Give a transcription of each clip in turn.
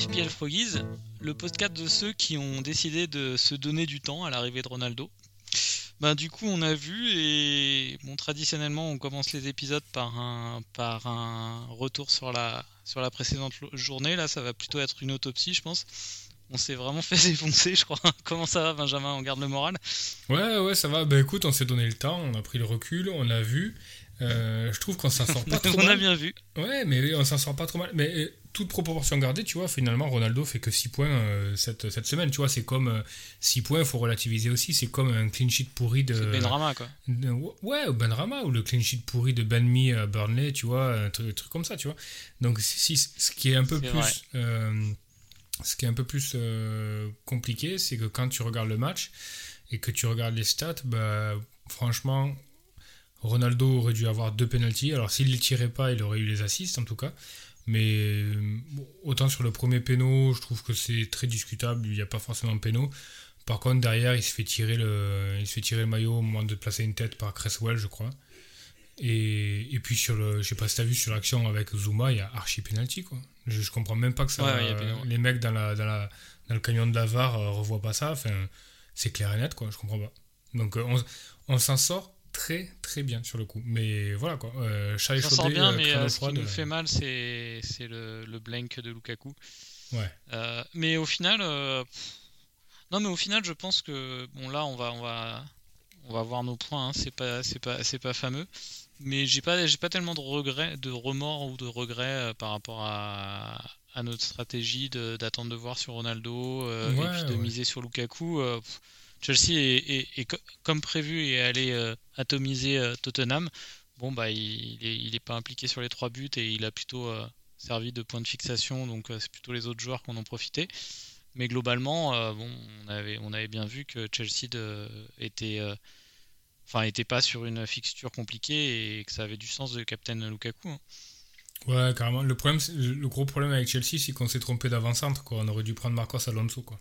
FPL le podcast de ceux qui ont décidé de se donner du temps à l'arrivée de Ronaldo. Ben, du coup, on a vu et bon, traditionnellement, on commence les épisodes par un, par un retour sur la, sur la précédente journée. Là, ça va plutôt être une autopsie, je pense. On s'est vraiment fait défoncer, je crois. Comment ça va, Benjamin? On garde le moral? Ouais, ouais, ça va. Bah écoute, on s'est donné le temps, on a pris le recul, on a vu. Euh, je trouve qu'on s'en sort pas trop on mal. a bien vu. Ouais, mais on s'en sort pas trop mal. Mais euh, toute proportion gardée, tu vois, finalement, Ronaldo fait que 6 points euh, cette, cette semaine. Tu vois, c'est comme 6 points, il faut relativiser aussi. C'est comme un clean sheet pourri de. C'est Benrama, quoi. de- ouais, ou Benrama, ou le clean sheet pourri de Ben Mee à Burnley, tu vois, un truc, comme ça, tu vois. Donc, si, ce qui est un peu plus. euh, ce qui est un peu plus euh, compliqué, c'est que quand tu regardes le match et que tu regardes les stats, bah, franchement, Ronaldo aurait dû avoir deux penalties. Alors s'il ne les tirait pas, il aurait eu les assists en tout cas. Mais euh, bon, autant sur le premier péno, je trouve que c'est très discutable, il n'y a pas forcément de péno. Par contre, derrière, il se fait tirer le, il se fait tirer le maillot au moment de placer une tête par Cresswell, je crois. Et, et puis sur le, je sais pas si t'as vu sur l'action avec Zuma, il y a archi penalty quoi. Je, je comprends même pas que ça, Ouais, les mecs dans la, dans la, dans le canyon de la VAR euh, revoient pas ça. Enfin, c'est clair et net quoi. Je comprends pas. Donc euh, on, on s'en sort très très bien sur le coup. Mais voilà quoi. Euh, chat sort bien, euh, mais euh, ce qui nous euh, fait mal, c'est c'est le, le blank de Lukaku. Ouais. Euh, mais au final, euh, pff, non, mais au final, je pense que bon là, on va, on va, on va voir nos points. hein, c'est pas, c'est pas, c'est pas fameux. Mais j'ai pas, j'ai pas tellement de regrets, de remords ou de regrets euh, par rapport à, à notre stratégie de- d'attendre de voir sur Ronaldo euh, Ouais, et puis de ouais. miser sur Lukaku. euh, pff, Chelsea est, est- est co- comme prévu et allé euh, atomiser euh, Tottenham. Bon bah il, il est, il est pas impliqué sur les trois buts et il a plutôt euh, servi de point de fixation, donc c'est plutôt les autres joueurs qui en ont profité. Mais globalement, bon, on avait, on avait bien vu que Chelsea de- était, enfin, était pas sur une fixture compliquée et que ça avait du sens de captain Lukaku. hein. Ouais, carrément. Le, problème, le gros problème avec Chelsea, c'est qu'on s'est trompé d'avant-centre. quoi. On aurait dû prendre Marcos Alonso. Quoi.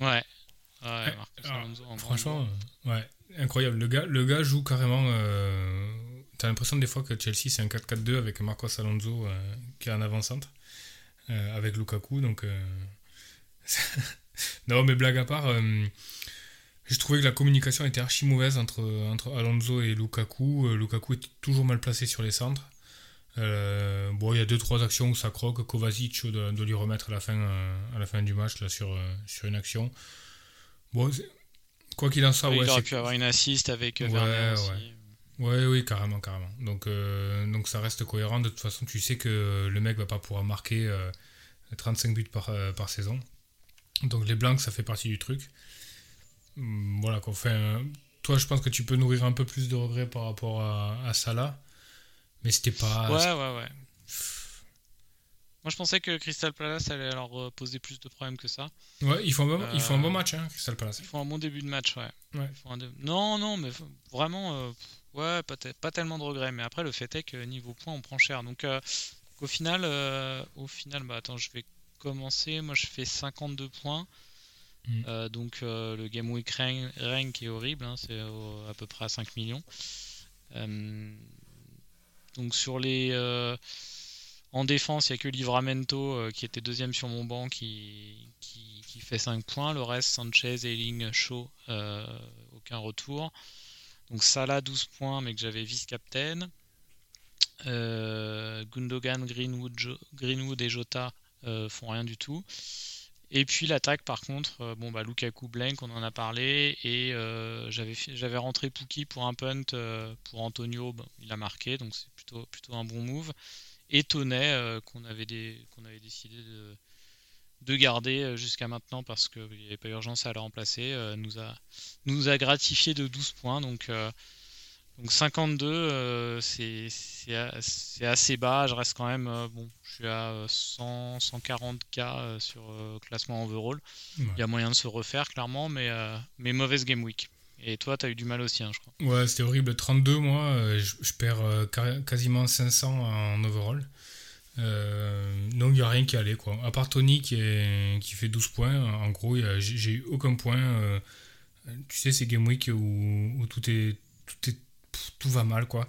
Ouais. Ouais, Alonso en Franchement, euh, ouais, incroyable. Le gars, le gars joue carrément. euh, T'as l'impression des fois que Chelsea c'est un 4-4-2 avec Marcos Alonso euh, qui est en avant-centre euh, avec Lukaku. Donc, euh, non, mais blague à part, euh, j'ai trouvé que la communication était archi mauvaise entre, entre Alonso et Lukaku. Euh, Lukaku est toujours mal placé sur les centres. Euh, bon, il y a deux trois actions où ça croque. Kovacic doit, doit lui remettre à la fin, euh, à la fin du match là, sur, euh, sur une action. Bon, quoi qu'il en soit, ouais, il aurait pu avoir une assist avec euh, Ouais, Werner aussi. ouais. Oui, carrément, carrément. Donc, euh, donc ça reste cohérent. De toute façon, tu sais que le mec va pas pouvoir marquer euh, 35 buts par, euh, par saison. Donc les blancs, ça fait partie du truc. Hum, Voilà quoi. Enfin, toi, je pense que tu peux nourrir un peu plus de regrets par rapport à, à Salah. Mais c'était pas. Ouais, ouais, ouais. Moi, je pensais que Crystal Palace allait leur euh, poser plus de problèmes que ça. Ouais, ils font un bon, ils font un bon Euh, match, hein, Crystal Palace. Ils font un bon début de match, ouais. Ouais. Un dé- Non, non, mais vraiment, euh, ouais, pas, te- pas tellement de regrets. Mais après, le fait est que niveau points, on prend cher. Donc, euh, au final, au final, bah attends, je vais commencer. Moi, je fais 52 points. Mm. Donc, le Game Week rank, rank est horrible. hein, c'est à peu près à 5 millions. Donc, sur les. En défense, il n'y a que Livramento euh, qui était deuxième sur mon banc qui, fait 5 points. Le reste, Sanchez, Eiling, Shaw, euh, aucun retour. Donc Salah 12 points, mais que j'avais vice-captain. Euh, Gundogan, Greenwood, et Jota font rien du tout. Et puis l'attaque, par contre, bon bah Lukaku blank, on en a parlé, et j'avais rentré Pookie pour un punt pour Antonio, il a marqué, donc c'est plutôt un bon move. Et Tonnet euh, qu'on avait des, qu'on avait décidé de de garder euh, jusqu'à maintenant parce qu'il n'y avait pas urgence à le remplacer, euh, nous a nous a gratifié de 12 points, donc Donc 52, euh, c'est assez bas. Je reste quand même. Bon, je suis à 100, 140K sur classement overall. Il y a moyen de se refaire, clairement, mais, mais mauvaise game week. Et toi, tu as eu du mal aussi, hein, je crois. Ouais, c'était horrible. 32, moi, je, perds quasiment 500 en overall. donc il n'y a rien qui allait quoi. À part Tony qui, qui fait 12 points, en gros j'ai eu aucun point. tu sais ces game week où, où tout, est, tout est tout va mal quoi.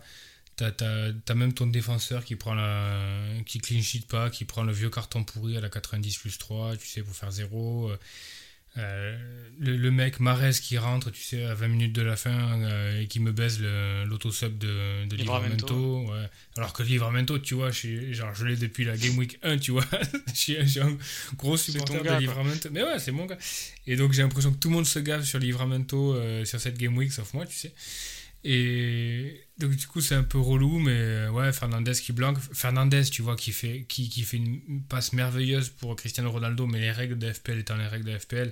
T'as as, même ton défenseur qui prend la qui clean sheet pas, qui prend le vieux carton pourri à la 90 plus 3, tu sais, pour faire 0. Euh, le, mec Marès qui rentre, tu sais, à 20 minutes de la fin euh, et qui me baise l'autosub de, de Livramento. Ouais. Alors que Livramento, tu vois, je, genre, je l'ai depuis la Game Week 1, tu vois. je suis un gros supporter de Livramento. Mais ouais, c'est mon gars. Et donc j'ai l'impression que tout le monde se gave sur Livramento euh, sur cette Game Week, sauf moi, tu sais. Et donc du coup c'est un peu relou, mais euh, ouais, Fernandez qui blanque. Fernandez, tu vois, qui fait, qui, qui fait une passe merveilleuse pour Cristiano Ronaldo, mais les règles de FPL étant les règles de FPL,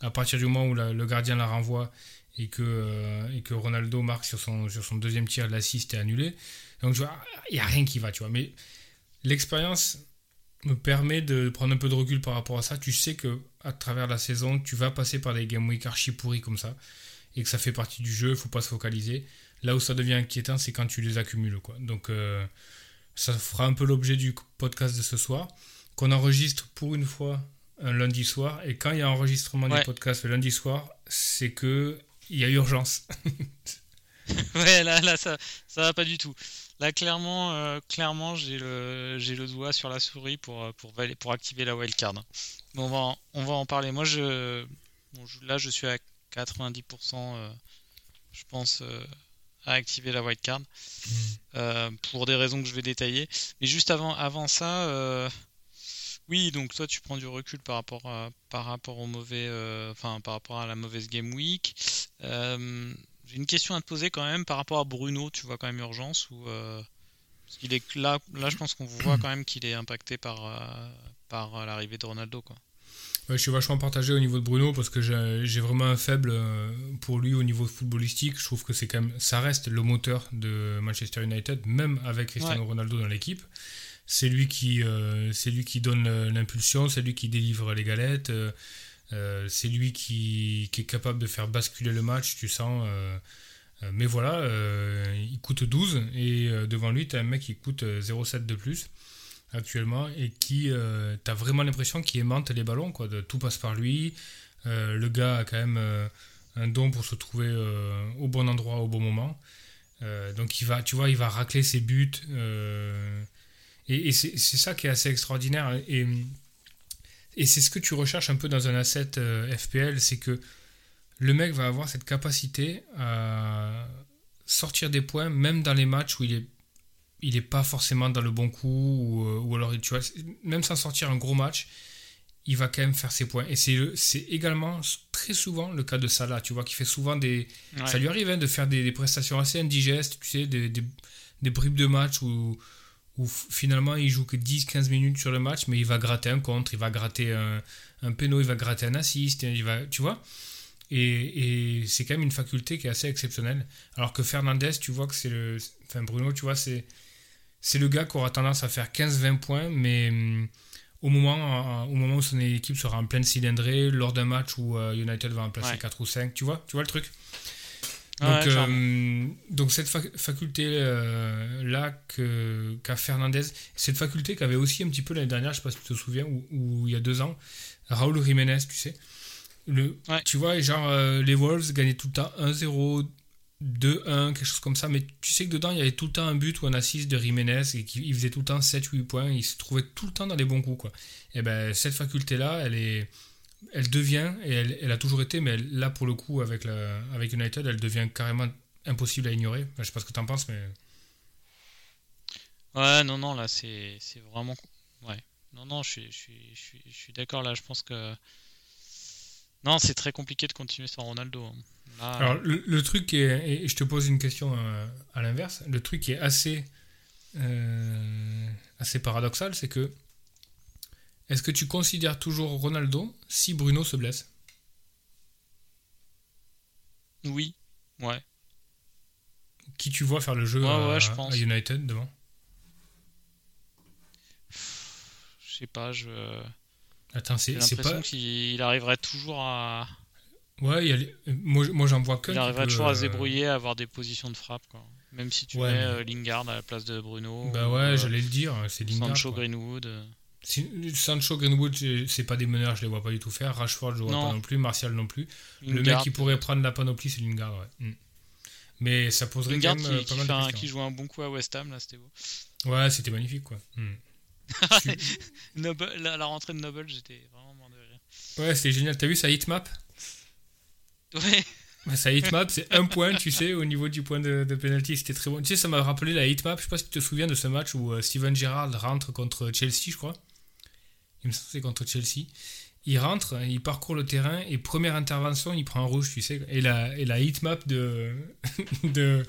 à partir du moment où le gardien la renvoie et que, euh, et que Ronaldo marque sur son, sur son deuxième tir, l'assist est annulé. Donc il n'y a rien qui va, tu vois. Mais l'expérience me permet de prendre un peu de recul par rapport à ça. Tu sais que à travers la saison, tu vas passer par des game week archi pourris comme ça et que ça fait partie du jeu, il faut pas se focaliser. Là où ça devient inquiétant, c'est quand tu les accumules. Quoi. Donc euh, ça fera un peu l'objet du podcast de ce soir, qu'on enregistre pour une fois un lundi soir, et quand il y a enregistrement du podcast le lundi soir, c'est que il y a urgence. ouais, là, là ça, ça va pas du tout. Là, clairement, euh, clairement j'ai le, j'ai le doigt sur la souris pour, euh, pour, pour activer la wildcard. On, va, on va en parler. Moi, je, là, je suis à 90%, euh, je pense, euh, à activer la white card mm. euh, pour des raisons que je vais détailler. Mais juste avant, avant ça, oui, donc toi tu prends du recul par rapport à, par rapport au mauvais, enfin par rapport à la mauvaise game week. J'ai une question à te poser quand même par rapport à Bruno. Tu vois quand même urgence ou parce qu'il est là, là je pense qu'on voit quand même qu'il est impacté par par l'arrivée de Ronaldo quoi je suis vachement partagé au niveau de Bruno parce que j'ai vraiment un faible euh, pour lui au niveau footballistique. Je trouve que c'est quand même, ça reste le moteur de Manchester United, même avec Cristiano Ronaldo dans l'équipe. C'est lui qui, euh, c'est lui qui donne l'impulsion, c'est lui qui délivre les galettes, euh, c'est lui qui, qui, est capable de faire basculer le match, tu sens. mais voilà, il coûte 12 et devant lui, tu as un mec qui coûte 0,7 de plus actuellement et qui, euh, t'as vraiment l'impression qu'il aimante les ballons, quoi. De, tout passe par lui. Euh, le gars a quand même euh, un don pour se trouver au bon endroit au bon moment. donc il va, tu vois, il va racler ses buts. et, c'est ça qui est assez extraordinaire. Et, et c'est ce que tu recherches un peu dans un asset FPL, c'est que le mec va avoir cette capacité à sortir des points, même dans les matchs où il est il n'est pas forcément dans le bon coup, ou, euh, ou, alors, tu vois, même sans sortir un gros match, il va quand même faire ses points. Et c'est également très souvent le cas de Salah, tu vois, qui fait souvent des. Ça lui arrive hein, de faire des, prestations assez indigestes, tu sais, des, des, bribes de match où, où finalement il joue que 10-15 minutes sur le match, mais il va gratter un contre, il va gratter un, un péno, il va gratter un assist, il va, tu vois. Et, et c'est quand même une faculté qui est assez exceptionnelle. Alors que Fernandez, tu vois que c'est le. Enfin, Bruno, tu vois, c'est c'est le gars qui aura tendance à faire 15-20 points, mais hum, au, moment, au moment où son équipe sera en pleine cylindrée, lors d'un match où euh, United va en placer 4 ou 5, tu vois, tu vois le truc? Donc, hum, donc, cette faculté-là euh, qu'a Fernandez, cette faculté qu'avait aussi un petit peu l'année dernière, je ne sais pas si tu te souviens, ou, il y a deux ans, Raúl Jiménez, tu sais. Le, Tu vois, genre, euh, les Wolves gagnaient tout le temps 1-0, 2-1, quelque chose comme ça, mais tu sais que dedans il y avait tout le temps un but ou un assist de Jiménez et qu'il faisait tout le temps 7-8 points, il se trouvait tout le temps dans les bons coups. Quoi. Et ben cette faculté-là, elle est. Elle devient, et elle, elle a toujours été, mais là pour le coup avec, la, avec United, elle devient carrément impossible à ignorer. je sais pas ce que tu en penses, mais. Ouais, non, non, là c'est vraiment. Ouais. Non, non, je suis, je suis, je suis d'accord là, je pense que. Non, c'est très compliqué de continuer sans Ronaldo. Hein. Ah. Alors, le, truc est, et je te pose une question euh, à, l'inverse, le truc qui est assez, euh, assez paradoxal, c'est que est-ce que tu considères toujours Ronaldo si Bruno se blesse? Oui, ouais. Qui tu vois faire le jeu Ouais, à, ouais, je pense. à United devant? Je sais pas, je. Attends, c'est pas. qu'il arriverait toujours à. Ouais, il y a les- moi, moi j'en vois qu'un. Il arriverait peut, toujours à se euh, débrouiller, à avoir des positions de frappe, quoi. Même si tu Ouais, mets mais- euh, Lingard à la place de Bruno. Bah ou, ouais, euh, j'allais le dire, c'est Lingard. Sancho quoi. Greenwood. Sancho, Greenwood, c'est- pas des meneurs, je les vois pas du tout faire. Rashford, je vois Non. pas non plus. Martial non plus. Le mec qui pourrait prendre la panoplie, c'est Lingard, ouais. Mm. Mais ça poserait Lingard quand même qui pas mal de un- qui joue un bon coup à West Ham, là, c'était beau. Ouais, c'était magnifique, quoi. Mm. Su- Noble- la, la rentrée de Noble, j'étais vraiment mort de rire. ouais, c'était génial. T'as vu sa hitmap Ouais, Bah, Sa hitmap, c'est un point, tu sais, au niveau du point de, de penalty. C'était très bon. Tu sais, ça m'a rappelé la hitmap. Je sais pas si tu te souviens de ce match où euh, Steven Gerrard rentre contre Chelsea, je crois. Il me semble que c'est contre Chelsea. Il rentre, il parcourt le terrain et première intervention, il prend un rouge, tu sais. Et la, et la hitmap de, de,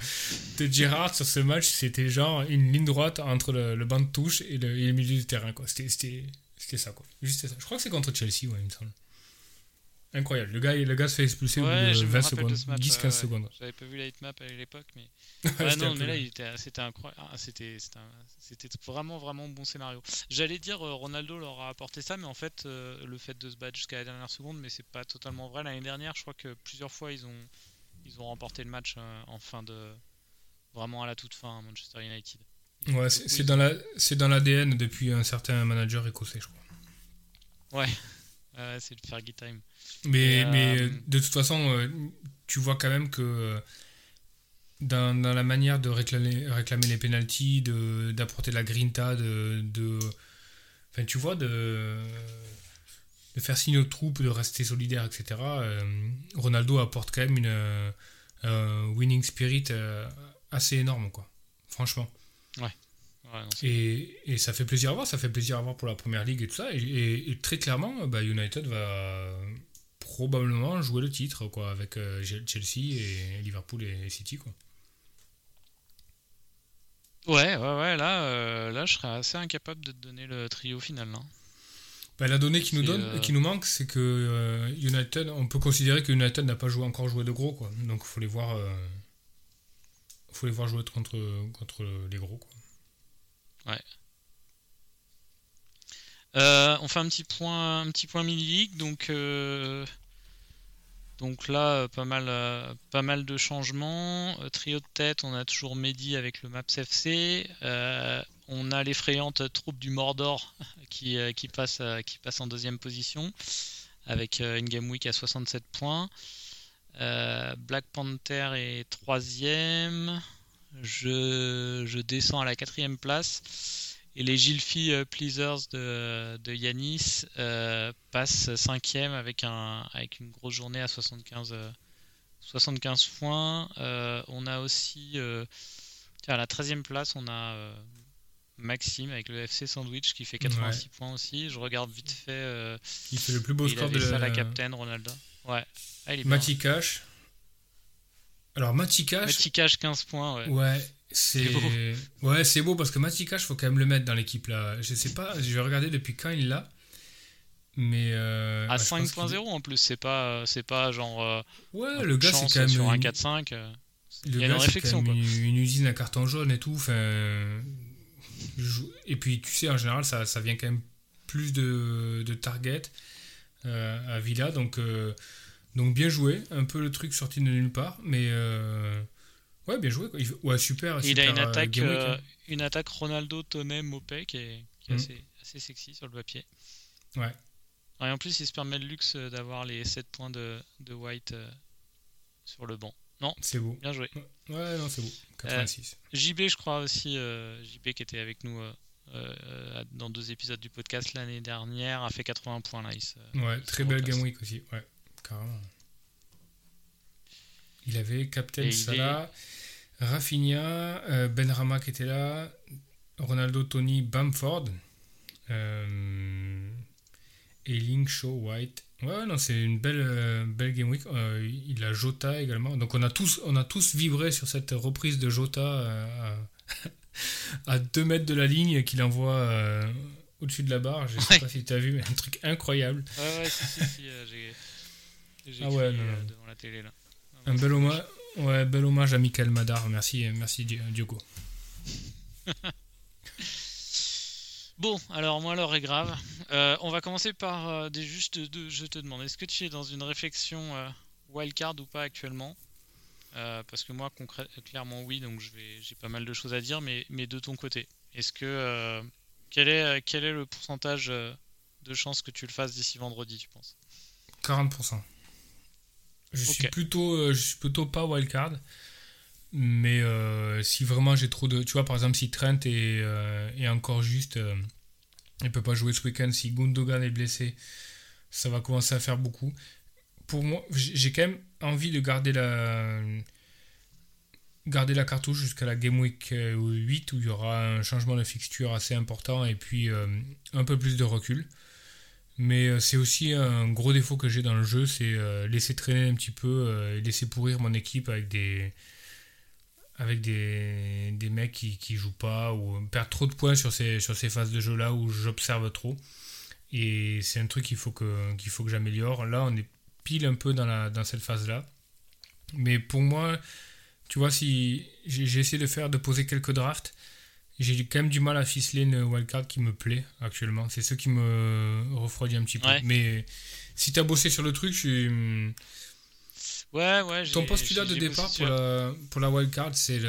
de Gerrard sur ce match, c'était genre une ligne droite entre le, banc de touche et le, milieu du terrain, c'était, c'était ça, quoi. Juste ça. Je crois que c'est contre Chelsea, ouais, il me semble. Incroyable. Le gars, le gars se fait expulser au ouais bout de me 20 rappelle secondes, de ce match. 10-15 ouais, secondes. J'avais pas vu la hitmap à l'époque, mais. Ah non, mais là, était, c'était incroyable. Ah, C'était, vraiment, vraiment bon scénario. J'allais dire euh, Ronaldo leur a apporté ça, mais en fait, euh, le fait de se battre jusqu'à la dernière seconde, mais c'est pas totalement vrai. L'année dernière, je crois que plusieurs fois, ils ont, ils ont remporté le match euh, en fin de. Vraiment à la toute fin, à Manchester United. Ils- Ouais, la c'est dans l'ADN depuis un certain manager écossais, je crois. Ouais, Ouais, c'est le Fergie Time. Mais, Et, mais euh, de toute façon, euh, tu vois quand même que euh, dans, dans la manière de réclamer, réclamer les pénalties, de d'apporter la grinta, de, de enfin tu vois de de faire signe aux troupes, de rester solidaire, etc. euh, Ronaldo apporte quand même une euh, un winning spirit euh, assez énorme, quoi. Franchement. Ouais, non, Et, et ça fait plaisir à voir, ça fait plaisir à voir pour la première ligue et tout ça. Et, et- et très clairement, bah, United va probablement jouer le titre quoi, avec euh, Chelsea et Liverpool et City. Quoi. ouais, ouais, ouais, là, euh, là, je serais assez incapable de te donner le trio final. hein. Bah, la donnée qui nous, donne, euh, qui nous manque, c'est que United, on peut considérer que United n'a pas joué, encore joué de gros. Quoi. Donc il faut les voir. faut les voir jouer contre, contre les gros. Quoi. Euh, on fait un petit point, un petit point mini-league, donc euh, donc là euh, pas mal, pas mal de changements. Trio de tête, on a toujours Mehdi avec le Maps FC. On a l'effrayante troupe du Mordor qui, passe, qui passe en deuxième position avec une game week à 67 points. Black Panther est troisième. Je, je descends à la quatrième place. Et les Gilfi euh, Pleasers de, de Yanis euh, passent cinquième avec, un, avec une grosse journée à 75, euh, 75 points. Euh, on a aussi, euh, tiens, à la 13e place, on a Maxime avec le FC Sandwich qui fait 86 points aussi. Je regarde vite fait. Il fait le plus beau score de la, la captain, Ronaldo. Ouais. Ah, il est bien. Mati Cash. Alors Mati Cash, Mati Cash, 15 points. Ouais. Ouais, c'est ouais, c'est beau parce que Matika, il faut quand même le mettre dans l'équipe là. Je sais pas, je vais regarder depuis quand il l'a. Mais euh, À ouais, je pense 5.0 qu'il- en plus, c'est pas, c'est pas genre. euh, Ouais, le gars c'est quand même sur un une- 4-5. euh, le il y a gars, une réflexion, quoi. une, usine à carton jaune et tout. Enfin, et puis tu sais en général ça, ça vient quand même plus de, de target euh, à Villa, donc euh, donc bien joué. Un peu le truc sorti de nulle part, mais euh, ouais bien joué. Quoi. Ouais super. Il a une euh, attaque, week, euh, hein. une attaque Ronaldo, Toney, Mopé qui est, qui est Mm. assez, assez sexy sur le papier. Ouais. Et en plus, il se permet le luxe euh, d'avoir les 7 points de, de White euh, sur le banc. Non, C'est beau. bien joué. Ouais non c'est beau. 86. JB, je crois aussi, euh, JB qui était avec nous euh, euh, dans deux épisodes du podcast l'année dernière, a fait 80 points là. Il se- Ouais, il très belle game week aussi, ouais, carrément. Il avait Captain Salah, Rafinha, euh, Benrama qui était là, Ronaldo, Tony, Bamford, euh, et Link, Shaw, White. Ouais, non, c'est une belle, euh, belle game week. Euh, il a Jota également. Donc on a tous, on a tous vibré sur cette reprise de Jota à, à 2 mètres de la ligne qu'il envoie au-dessus de la barre. Je sais Ouais. pas si tu as vu, mais un truc incroyable. Ouais, ouais, si, si, si, j'ai j'ai Ah ouais, non, euh, non. devant la télé là. Un bel, hommage, Ouais, bel hommage à Michael Madar. Merci, merci Diogo. Bon, alors moi l'heure est grave. Euh, on va commencer par euh, des juste de, je te demande, est-ce que tu es dans une réflexion euh, wildcard ou pas actuellement? Parce que moi clairement oui, donc j'ai pas mal de choses à dire, mais, mais de ton côté, est-ce que quel est quel est le pourcentage de chances que tu le fasses d'ici vendredi, tu penses? 40%. Je suis plutôt, je suis plutôt pas wildcard. Mais euh, si vraiment j'ai trop de. Tu vois, par exemple, si Trent est, euh, encore juste. Euh, il peut pas jouer ce week-end. Si Gundogan est blessé, ça va commencer à faire beaucoup. Pour moi, j'ai quand même envie de garder la. Garder la cartouche jusqu'à la Game Week 8 où il y aura un changement de fixture assez important et puis un peu plus de recul. Mais c'est aussi un gros défaut que j'ai dans le jeu, c'est laisser traîner un petit peu et laisser pourrir mon équipe avec des, avec des, des mecs qui, qui jouent pas ou perdent trop de points sur ces, sur ces phases de jeu là où j'observe trop. Et c'est un truc qu'il faut que, qu'il que j'améliore. Là, on est pile un peu dans, la, dans cette phase là. Mais pour moi, tu vois, si j'ai essayé de faire, de poser quelques drafts, j'ai quand même du mal à ficeler une wildcard qui me plaît actuellement. C'est ce qui me refroidit un petit peu. Mais si tu as bossé sur le truc, je suis Ouais, ouais. Ton postulat de départ pour la, pour la wildcard, c'est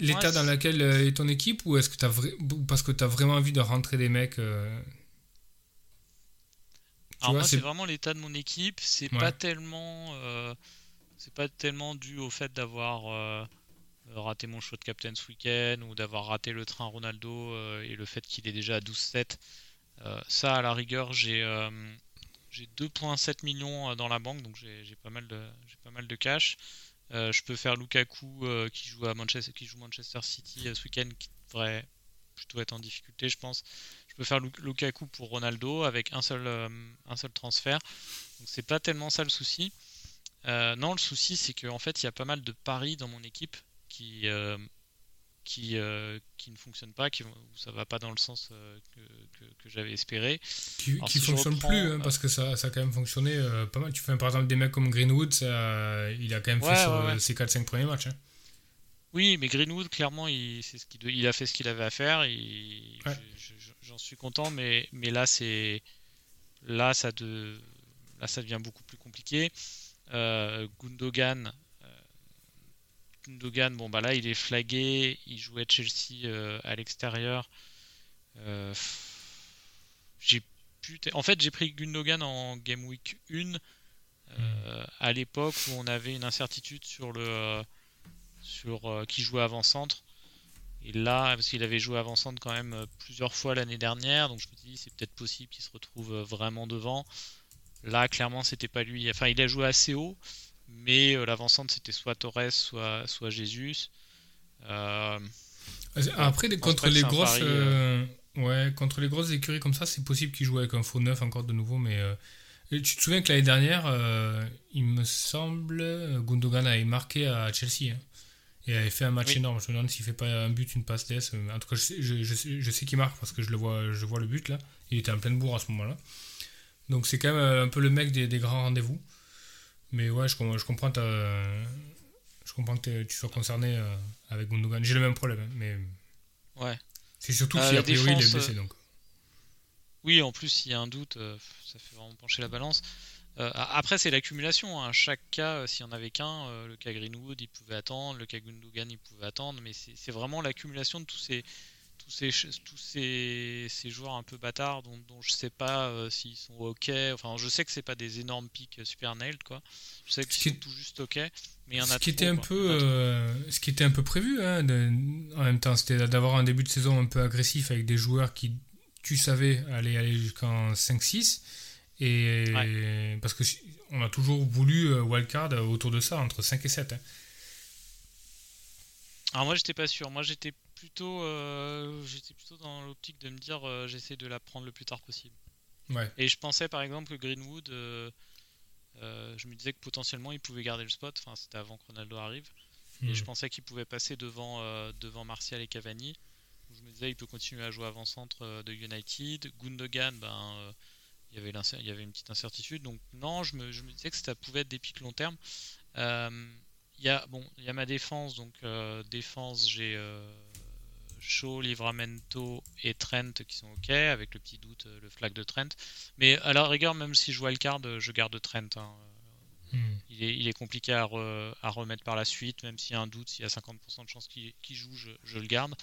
l'état dans lequel euh, est ton équipe ou est-ce que as parce que tu as vraiment envie de rentrer des mecs euh, Alors moi c'est vraiment l'état de mon équipe, c'est pas tellement euh, c'est pas tellement dû au fait d'avoir raté mon choix de captain ce week-end ou d'avoir raté le train Ronaldo et le fait qu'il est déjà à 12-7. ça à la rigueur j'ai j'ai 2,7 millions euh, dans la banque, donc j'ai pas, mal de, pas mal de cash. Euh, je peux faire Lukaku euh, qui, joue à Manchester, qui joue Manchester City ce week-end, qui devrait plutôt être en difficulté, je pense. Je peux faire Lukaku pour Ronaldo avec un seul, un seul transfert. Donc c'est pas tellement ça le souci. non, le souci c'est qu'en fait il y a pas mal de paris dans mon équipe qui, qui, euh, qui ne fonctionne pas, qui, où ça va pas dans le sens euh, que, que, j'avais espéré. Qui ne fonctionne plus, hein, parce que ça, ça a quand même fonctionné euh, pas mal. Tu fais par exemple des mecs comme Greenwood, ça, il a quand même fait sur ses 4-5 premiers matchs. Hein. Oui, mais Greenwood, clairement, il, ce il a fait ce qu'il avait à faire. J'en suis content, mais, mais là, c'est là, ça de, là, ça devient beaucoup plus compliqué. Gundogan, Gundogan, bon bah là il est flagué, il jouait Chelsea euh, à l'extérieur. Euh, en fait j'ai pris Gundogan en Game Week 1 euh, à l'époque où on avait une incertitude sur le sur qui jouait avant-centre. Et là, parce qu'il avait joué avant-centre quand même plusieurs fois l'année dernière, donc je me dit c'est peut-être possible qu'il se retrouve vraiment devant. Là, clairement, c'était pas lui. Enfin, il a joué assez haut, mais euh, l'avancante c'était soit Torres, soit, soit Jesus. Euh, Après, contre les grosses. Euh, ouais, contre les grosses écuries comme ça, c'est possible qu'il joue avec un faux neuf encore de nouveau, mais. tu te souviens que l'année dernière, il me semble, Gundogan avait marqué à Chelsea. Hein, et avait fait un match énorme. Je me demande s'il fait pas un but, une passe d'ess. En tout cas, je sais, je, je sais, qu'il marque parce que je le vois, je vois le but là. Il était en pleine bourre à ce moment-là. Donc c'est quand même un peu le mec des, des grands rendez-vous. Mais ouais, je, je comprends je comprends que tu sois concerné euh, avec Gundogan. J'ai le même problème, hein, mais ouais. C'est surtout euh, si a priori il est blessé euh, donc. Oui, en plus s'il y a un doute, ça fait vraiment pencher la balance. après, c'est l'accumulation. Hein. Chaque cas, s'il n'y en avait qu'un, le cas Greenwood, il pouvait attendre, le cas Gundogan, il pouvait attendre, mais c'est vraiment l'accumulation de tous ces, tous ces, tous ces, ces, joueurs un peu bâtards dont, dont je sais pas euh, s'ils sont ok. Enfin, je sais que c'est pas des énormes pics super nailed quoi. Je sais qu'ils sont tout juste ok, mais il y en a ce qui était un peu, euh, ce qui était un peu prévu hein, en même temps, c'était d'avoir un début de saison un peu agressif avec des joueurs qui, tu savais, allaient aller jusqu'en 5-6 et parce que on a toujours voulu euh, wildcard autour de ça entre 5 et 7. Hein. Alors moi j'étais pas sûr, moi j'étais plutôt, euh, j'étais plutôt dans l'optique de me dire euh, j'essaie de la prendre le plus tard possible. Et je pensais par exemple que Greenwood, euh, je me disais que potentiellement il pouvait garder le spot, enfin c'était avant que Ronaldo arrive, et je hmm. pensais qu'il pouvait passer devant, devant Martial et Cavani. Je me disais il peut continuer à jouer avant-centre de United. Gundogan, ben, il, y avait il y avait une petite incertitude, donc non, je me, je me disais que ça pouvait être des pics long terme. Il y, a, bon, y a ma défense, donc défense, j'ai Shaw, Livramento et Trent qui sont ok, avec le petit doute, le flag de Trent. Mais à la rigueur, même si je vois le card, je garde Trent. Hein. Hmm. Il, est, compliqué à, remettre par la suite, même s'il y a un doute, s'il y a 50% de chance qu'il joue, je, le garde.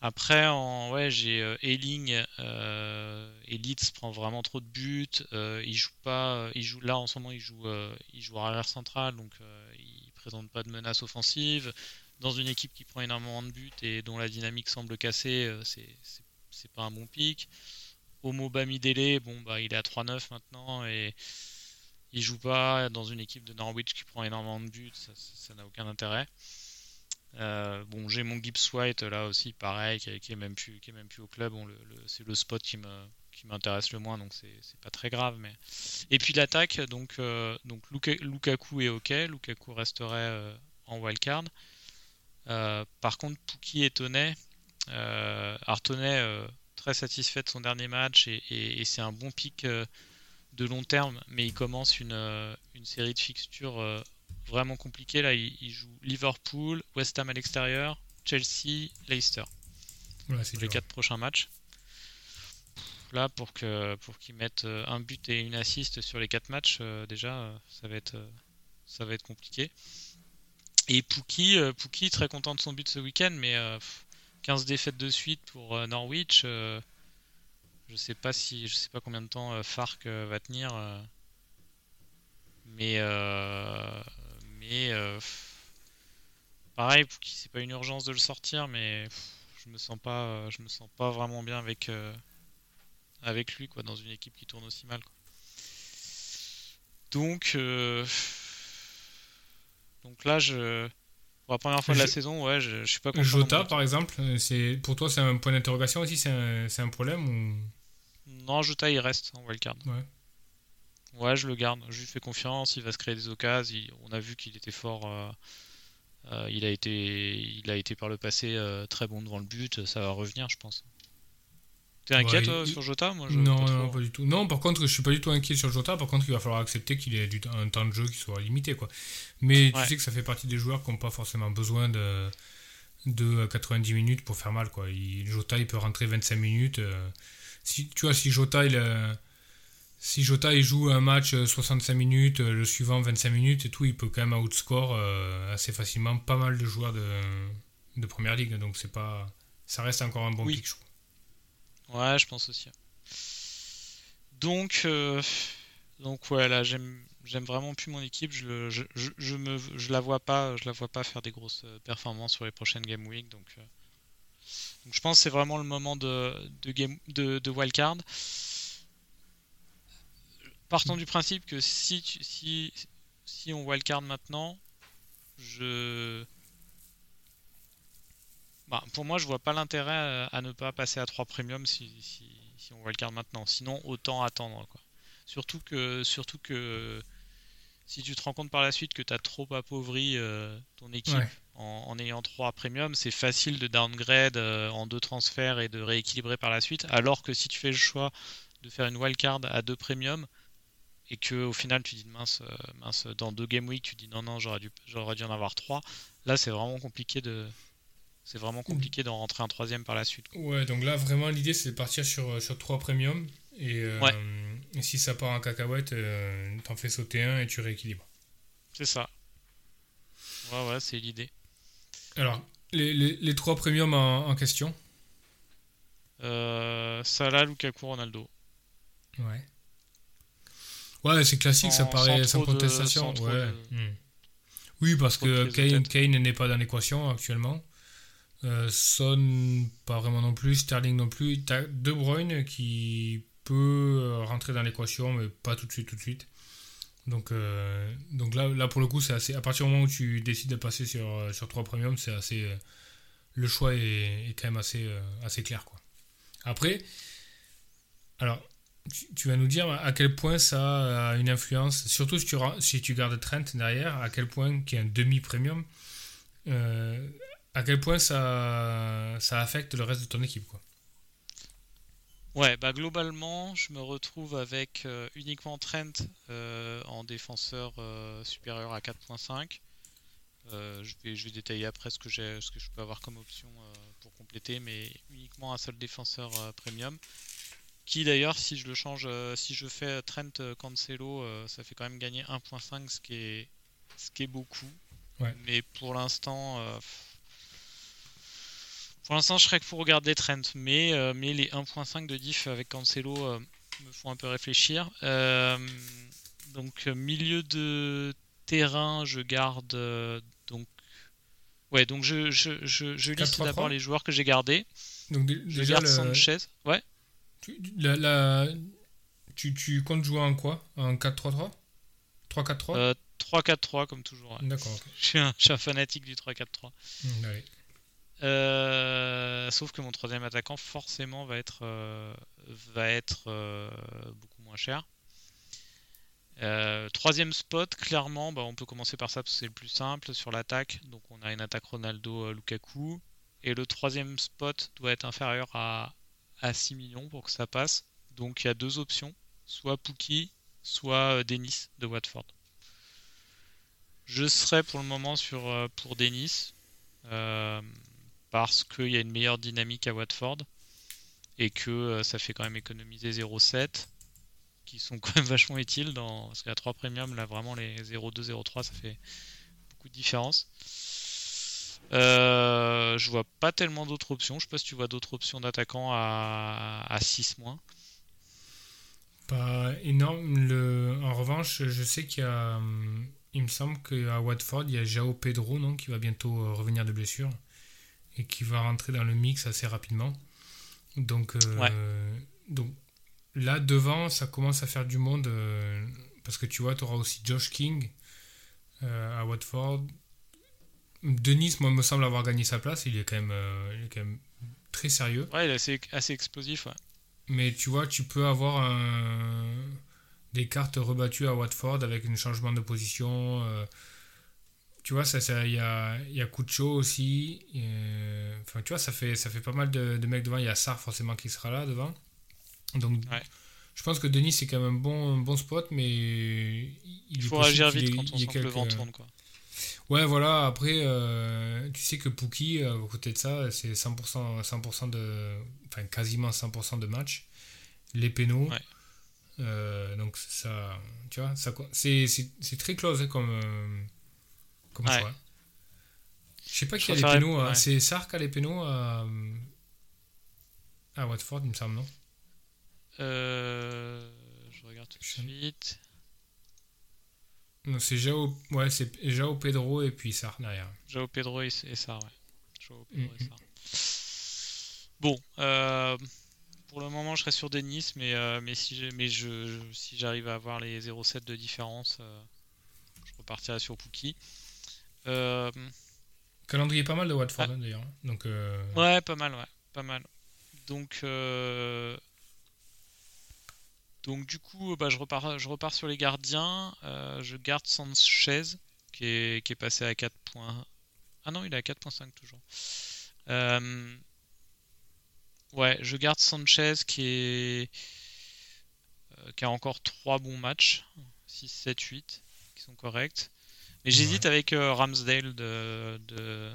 Après, en, ouais, j'ai euh, euh, Elite prend vraiment trop de buts. Euh, il joue pas. Il joue là en ce moment. Il joue. Euh, il joue arrière central, donc il présente pas de menace offensive. Dans une équipe qui prend énormément de buts et dont la dynamique semble casser, c'est pas un bon pic. Homo Bamidele, bon bah il est à 3-9 maintenant et il joue pas dans une équipe de Norwich qui prend énormément de buts, ça n'a aucun intérêt. Euh, bon, j'ai mon Gibbs White là aussi, pareil, qui, est même plus, qui est même plus au club. C'est le spot qui me qui m'intéresse le moins, donc c'est pas très grave. Mais et puis l'attaque, donc euh, donc Lukaku est ok, Lukaku resterait euh, en wildcard. par contre, Pouki et Tonnet, Artonnet très satisfait de son dernier match et, et c'est un bon pic de long terme, mais il commence une, euh, une série de fixtures euh, vraiment compliquées. Là, il, joue Liverpool, West Ham à l'extérieur, Chelsea, Leicester. c'est les quatre prochains matchs. Là, pour que pour qu'ils mettent euh, un but et une assist sur les quatre matchs, déjà, ça va être ça va être compliqué. Et Pouki, Pouki très content de son but ce week-end, mais 15 défaites de suite pour Norwich. Je sais pas si, je sais pas combien de temps euh, euh, va tenir, euh, mais mais pareil, c'est pas une urgence de le sortir, mais je me sens pas, je me sens pas vraiment bien avec avec lui quoi, dans une équipe qui tourne aussi mal. Donc donc là je pour la première fois de la saison, ouais, je, suis pas content. Jota, par exemple, c'est pour toi, c'est un point d'interrogation aussi, c'est un, un, problème ou? Non, Jota il reste en wildcard. Ouais. Ouais, je le garde. Je lui fais confiance. Il va se créer des occasions. On a vu qu'il était fort. Euh, euh, il, a été, il a été par le passé euh, très bon devant le but. Ça va revenir, je pense. T'es inquiet sur Jota? Moi, non, pas, non, pas du tout. Non, par contre, je suis pas du tout inquiet sur Jota. Par contre, il va falloir accepter qu'il ait un temps de jeu qui soit limité. Quoi. Mais tu sais que ça fait partie des joueurs qui n'ont pas forcément besoin de, de 90 minutes pour faire mal. Quoi. Jota, il peut rentrer 25 minutes si tu vois si Jota il, euh, si Jota il joue un match 65 euh, minutes, euh, le suivant 25 minutes et tout, il peut quand même outscore assez facilement pas mal de joueurs de, de première ligue. Donc c'est pas, ça reste encore un bon pick, je Ouais, je pense aussi. Donc, donc ouais, là j'aime, j'aime vraiment plus mon équipe. Je, je, je, je, me, je la vois pas, je la vois pas faire des grosses performances sur les prochaines game week. Donc donc je pense que c'est vraiment le moment de, de, game, de, wildcard. Partant du principe que si, si, si on wildcard maintenant, je. Bah, pour moi, je vois pas l'intérêt à, ne pas passer à 3 premium si, si, si on wildcard maintenant. Sinon, autant attendre. Quoi. Surtout que, surtout que si tu te rends compte par la suite que tu as trop appauvri euh, ton équipe en, ayant 3 premium, c'est facile de downgrade euh, en deux transferts et de rééquilibrer par la suite. Alors que si tu fais le choix de faire une wildcard à 2 premium et que au final tu dis mince, euh, mince dans deux game week tu dis non non j'aurais dû, j'aurais dû en avoir 3, là c'est vraiment compliqué de, c'est vraiment compliqué d'en rentrer un troisième par la suite. Ouais, donc là vraiment l'idée c'est de partir sur, sur 3 premium et, et si ça part en cacahuète, euh, t'en fais sauter un et tu rééquilibres. C'est ça. Ouais, ouais, c'est l'idée. Alors, les, les, les, trois premiums en, en question euh, Salah, Lukaku, Ronaldo. Ouais. Ouais, c'est classique, ça paraît sans contestation. ouais. Hmm. Oui, parce que Kane, Kane n'est pas dans l'équation actuellement. Euh, Son, pas vraiment non plus. Sterling non plus. T'as De Bruyne qui peut euh, rentrer dans l'équation, mais pas tout de suite, tout de suite. Donc, euh, donc là, là, pour le coup, c'est assez. À partir du moment où tu décides de passer sur, euh, sur 3 premium, c'est assez. le choix est, quand même assez, assez clair. Quoi. Après, alors, tu, vas nous dire à quel point ça a une influence, surtout si tu, si tu gardes Trent derrière, à quel point, qui est un demi-premium, à quel point ça, ça affecte le reste de ton équipe. Quoi. Ouais, bah globalement, je me retrouve avec euh, uniquement Trent euh, en défenseur euh, supérieur à 4.5. je, vais, je vais détailler après ce que, j'ai, ce que je peux avoir comme option pour compléter, mais uniquement un seul défenseur premium. Qui d'ailleurs, si je le change, si je fais Trent Cancelo, ça fait quand même gagner 1.5, ce qui est, ce qui est beaucoup. Mais pour l'instant, pour l'instant, je serais que pour regarder Trent, mais, euh, mais les 1.5 de diff avec Cancelo euh, me font un peu réfléchir. Euh, donc, milieu de terrain, je garde. donc, ouais, donc je, je, je, liste d'abord les joueurs que j'ai gardés. Donc, je garde Sanchez. Ouais. Tu, la, Tu, tu, comptes jouer en quoi? En 4-3-3 3-4-3 3-4-3 comme toujours. D'accord. Je, suis un, fanatique du 3-4-3. Mmh, euh, sauf que mon troisième attaquant forcément va être, euh, euh, beaucoup moins cher. troisième spot, clairement, bah, on peut commencer par ça parce que c'est le plus simple sur l'attaque. Donc on a une attaque Ronaldo-Lukaku. Et le troisième spot doit être inférieur à, à 6 millions pour que ça passe. Donc il y a deux options, soit Pookie, soit Denis de Watford. Je serai pour le moment pour Denis parce qu'il y a une meilleure dynamique à Watford et que euh, ça fait quand même économiser 0,7 qui sont quand même vachement utiles dans parce qu'à 3 premium là vraiment les 0,2 0,3 ça fait beaucoup de différence. Euh, je vois pas tellement d'autres options. Je sais pas si tu vois d'autres options d'attaquants à, à 6 moins. Pas énorme en revanche je sais qu'il hum, me semble qu'à Watford il y a Jao Pedro non qui va bientôt euh, revenir de blessure et qui va rentrer dans le mix assez rapidement. Donc, euh, donc là, devant, ça commence à faire du monde euh, parce que tu vois, tu auras aussi Josh King euh, à Watford. Denis, moi, me semble avoir gagné sa place. Il est quand même, il est quand même très sérieux. Ouais, il est assez, assez explosif. Mais tu vois, tu peux avoir des cartes rebattues à Watford avec un changement de position tu vois, il ça, y, a, y a Kucho aussi. enfin, tu vois, ça fait, ça fait pas mal de, mecs devant. Il y a Sar forcément qui sera là devant. Donc, je pense que Denis, c'est quand même un bon, bon spot, mais il, faut agir vite quand on sent que le vent tourne. Quoi. Ouais, voilà. Après, euh, tu sais que Pookie, euh, à côté de ça, c'est 100%, 100% de. Enfin, quasiment 100% de match. Les pénaux. Euh, donc, ça. Tu vois, ça, c'est, très close hein, comme comme ouais. choix. Je sais pas qui a les pénaux. Hein. C'est Sark qui a les pénaux à, à Watford, il me semble, non? Euh... Je regarde tout de suite. Non, c'est Jao, ouais, c'est Jao Pedro et puis Sark derrière. Jao Pedro et, et Sark, ouais. Jao Pedro et Sark. Bon, euh, pour le moment, je serai sur Denis, mais, euh, mais si mais je, si j'arrive à avoir les 0,7 de différence, euh, je repartirai sur Pookie. Euh... Calendrier pas mal de Watford hein, d'ailleurs. Donc, euh, Ouais, pas mal, ouais. Pas mal. Donc, euh, donc du coup, bah, je, repars, je repars sur les gardiens. Euh, je garde Sanchez, qui est, qui est passé à 4 points. Ah non, il est à 4.5 toujours. Ouais, je garde Sanchez qui est qui a encore 3 bons matchs. 6, 7, 8 qui sont corrects. Mais j'hésite avec euh, Ramsdale de,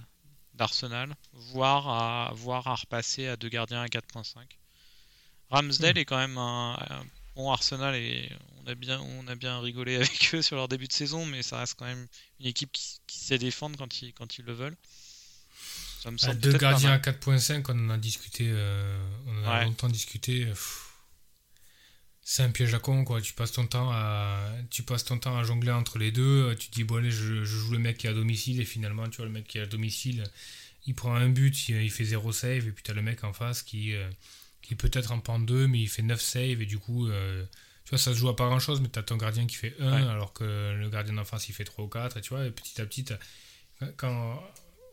d'Arsenal, voire à, voir à repasser à deux gardiens à 4.5. Ramsdale hmm. est quand même un, bon Arsenal et on a bien on a bien rigolé avec eux sur leur début de saison, mais ça reste quand même une équipe qui, sait défendre quand ils quand ils le veulent. Ça me semble deux gardiens à 4.5, on en a discuté, euh, on a longtemps discuté c'est un piège à con quoi. Tu passes ton temps à tu passes ton temps à jongler entre les deux. Tu te dis bon allez je, joue le mec qui est à domicile et finalement tu vois le mec qui est à domicile il prend un but il, fait 0 save et puis tu as le mec en face qui euh, qui peut-être en prend deux mais il fait 9 save et du coup euh, tu vois ça se joue à pas grand chose mais tu as ton gardien qui fait 1 alors que le gardien d'en face il fait 3 ou 4 et tu vois et petit à petit quand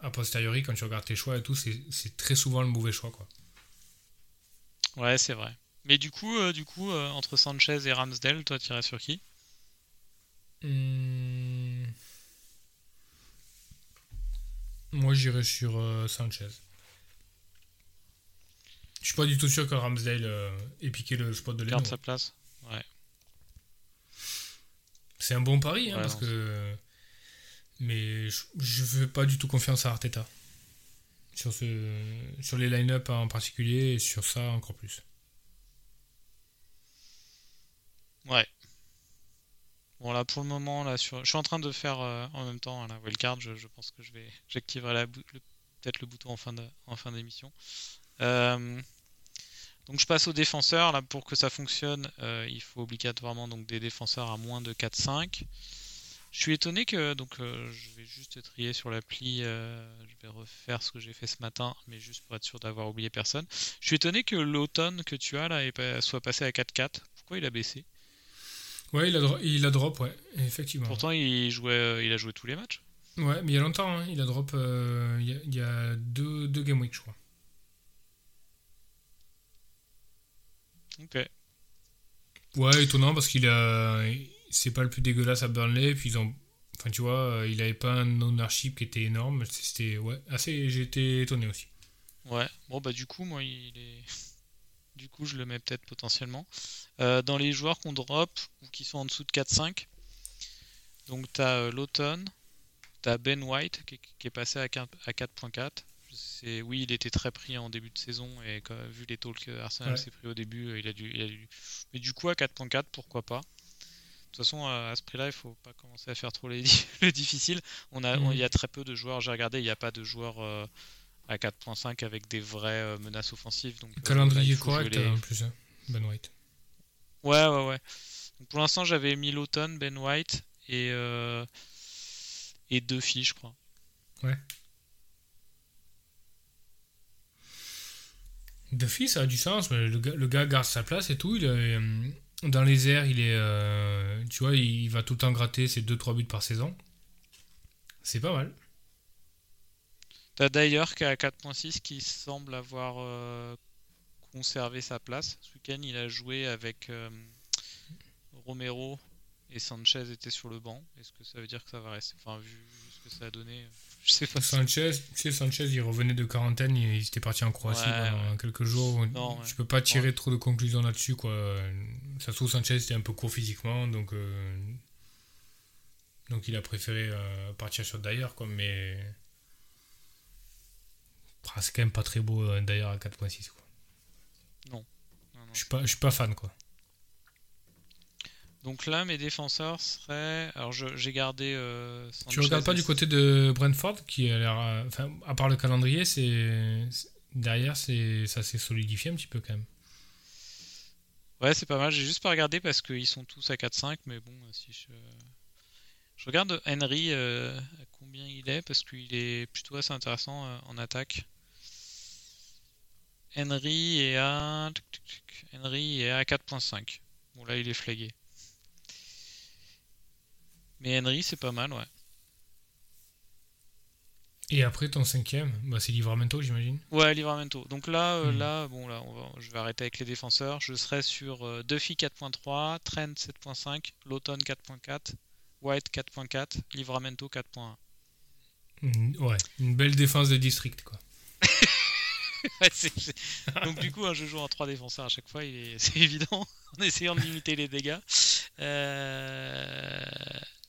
a posteriori quand tu regardes tes choix et tout c'est très souvent le mauvais choix quoi. Ouais c'est vrai mais du coup, euh, du coup euh, entre Sanchez et Ramsdale, toi, tu irais sur qui hmm. Moi, j'irais sur euh, Sanchez. Je suis pas du tout sûr que Ramsdale ait piqué le spot de Leno. Garde sa place. Ouais. C'est un bon pari, hein, Ouais, parce non, que. Mais je, je fais pas du tout confiance à Arteta. Sur, ce, sur les line-up en particulier et sur ça encore plus. Ouais. Bon là pour le moment là je suis en train de faire euh, en même temps hein, la wildcard. Je, je pense que je vais, j'activerai le- peut-être le bouton en fin d'émission. Euh, donc je passe aux défenseurs là pour que ça fonctionne. euh, il faut obligatoirement donc des défenseurs à moins de 4-5. Je suis étonné que donc je vais juste trier sur l'appli. je vais refaire ce que j'ai fait ce matin, mais juste pour être sûr d'avoir oublié personne. Je suis étonné que l'automne que tu as là soit passé à 4-4. Pourquoi il a baissé? Ouais, il a, dro- il a drop, ouais, effectivement. Pourtant, il jouait, euh, il a joué tous les matchs. Ouais, mais il y a longtemps, hein, il a drop. euh, il y a, il y a deux, deux game week, je crois. Ok. Ouais, étonnant parce qu'il a. C'est pas le plus dégueulasse à Burnley, puis ils ont. Enfin, tu vois, euh, il avait pas un ownership qui était énorme. C'était. Ouais, assez. Été étonné aussi. Ouais. Bon, bah, du coup, moi, il est. Du coup, je le mets peut-être potentiellement. Euh, dans les joueurs qu'on drop ou qui sont en dessous de 4-5, donc t'as euh, Lawton, t'as Ben White qui, qui est passé à 4 à 4.4. C'est, oui, il était très pris en début de saison et quand- vu les taux que Arsenal Ouais. s'est pris au début, euh, il a dû, il a dû- Mais du coup, à 4.4, pourquoi pas? De toute façon, à ce prix-là, il faut pas commencer à faire trop les, le difficile. On a, on- il y a très peu de joueurs. J'ai regardé, il n'y a pas de joueurs euh, à 4.5 avec des vraies euh, menaces offensives. Donc, euh, là, Calendrier correct les- en plus, hein, Ben White. Ouais, ouais, ouais. Donc, pour l'instant, j'avais mis Lawton, Ben White et, euh, et Duffy, je crois. Duffy, ça a du sens, mais le gars, le gars garde sa place et tout. Il est, euh, dans les airs, il est. euh, tu vois, il va tout le temps gratter ses 2-3 buts par saison. C'est pas mal. T'as d'ailleurs qu'à 4.6 qui semble avoir euh, conservé sa place. Ce week-end, il a joué avec euh, Romero et Sanchez était sur le banc. Est-ce que ça veut dire que ça va rester? Enfin, vu, ce que ça a donné, je sais pas. Sanchez, tu sais, Sanchez, il revenait de quarantaine, il, il était parti en Croatie Ouais, pendant quelques jours. Non, ouais. Tu peux pas tirer trop de conclusions là-dessus, quoi. Ça se trouve, Sanchez était un peu court physiquement, donc. euh, donc il a préféré partir sur d'ailleurs, quoi, mais. Ah, c'est quand même pas très beau euh, d'ailleurs à 4.6, quoi. Non, non. Je suis pas, je suis pas fan, quoi. Donc là, mes défenseurs seraient. Alors, j'ai gardé. euh, Tu regardes pas du côté de Brentford, qui a l'air. euh, Enfin, à part le calendrier, c'est. Derrière, c'est ça s'est solidifié un petit peu quand même. Ouais, c'est pas mal. J'ai juste pas regardé parce qu'ils sont tous à 4-5, mais bon, si je. Je regarde Henry euh, à combien il est parce qu'il est plutôt assez intéressant en attaque. Henry est à. Henry est à 4.5. Bon là il est flagué. Mais Henry c'est pas mal ouais. Et après, ton cinquième, bah, c'est Livramento, j'imagine. Ouais, Livramento. Donc là, euh, Hmm. là, bon, là, on va- je vais arrêter avec les défenseurs. Je serai sur euh, Duffy 4.3, Trent 7.5, Lawton 4.4, White 4.4, Livramento 4.1. Une- ouais, une belle défense de district, quoi. Ouais, Donc du coup, hein, je joue en 3 défenseurs à chaque fois, est- c'est évident, en essayant de limiter les dégâts. Euh,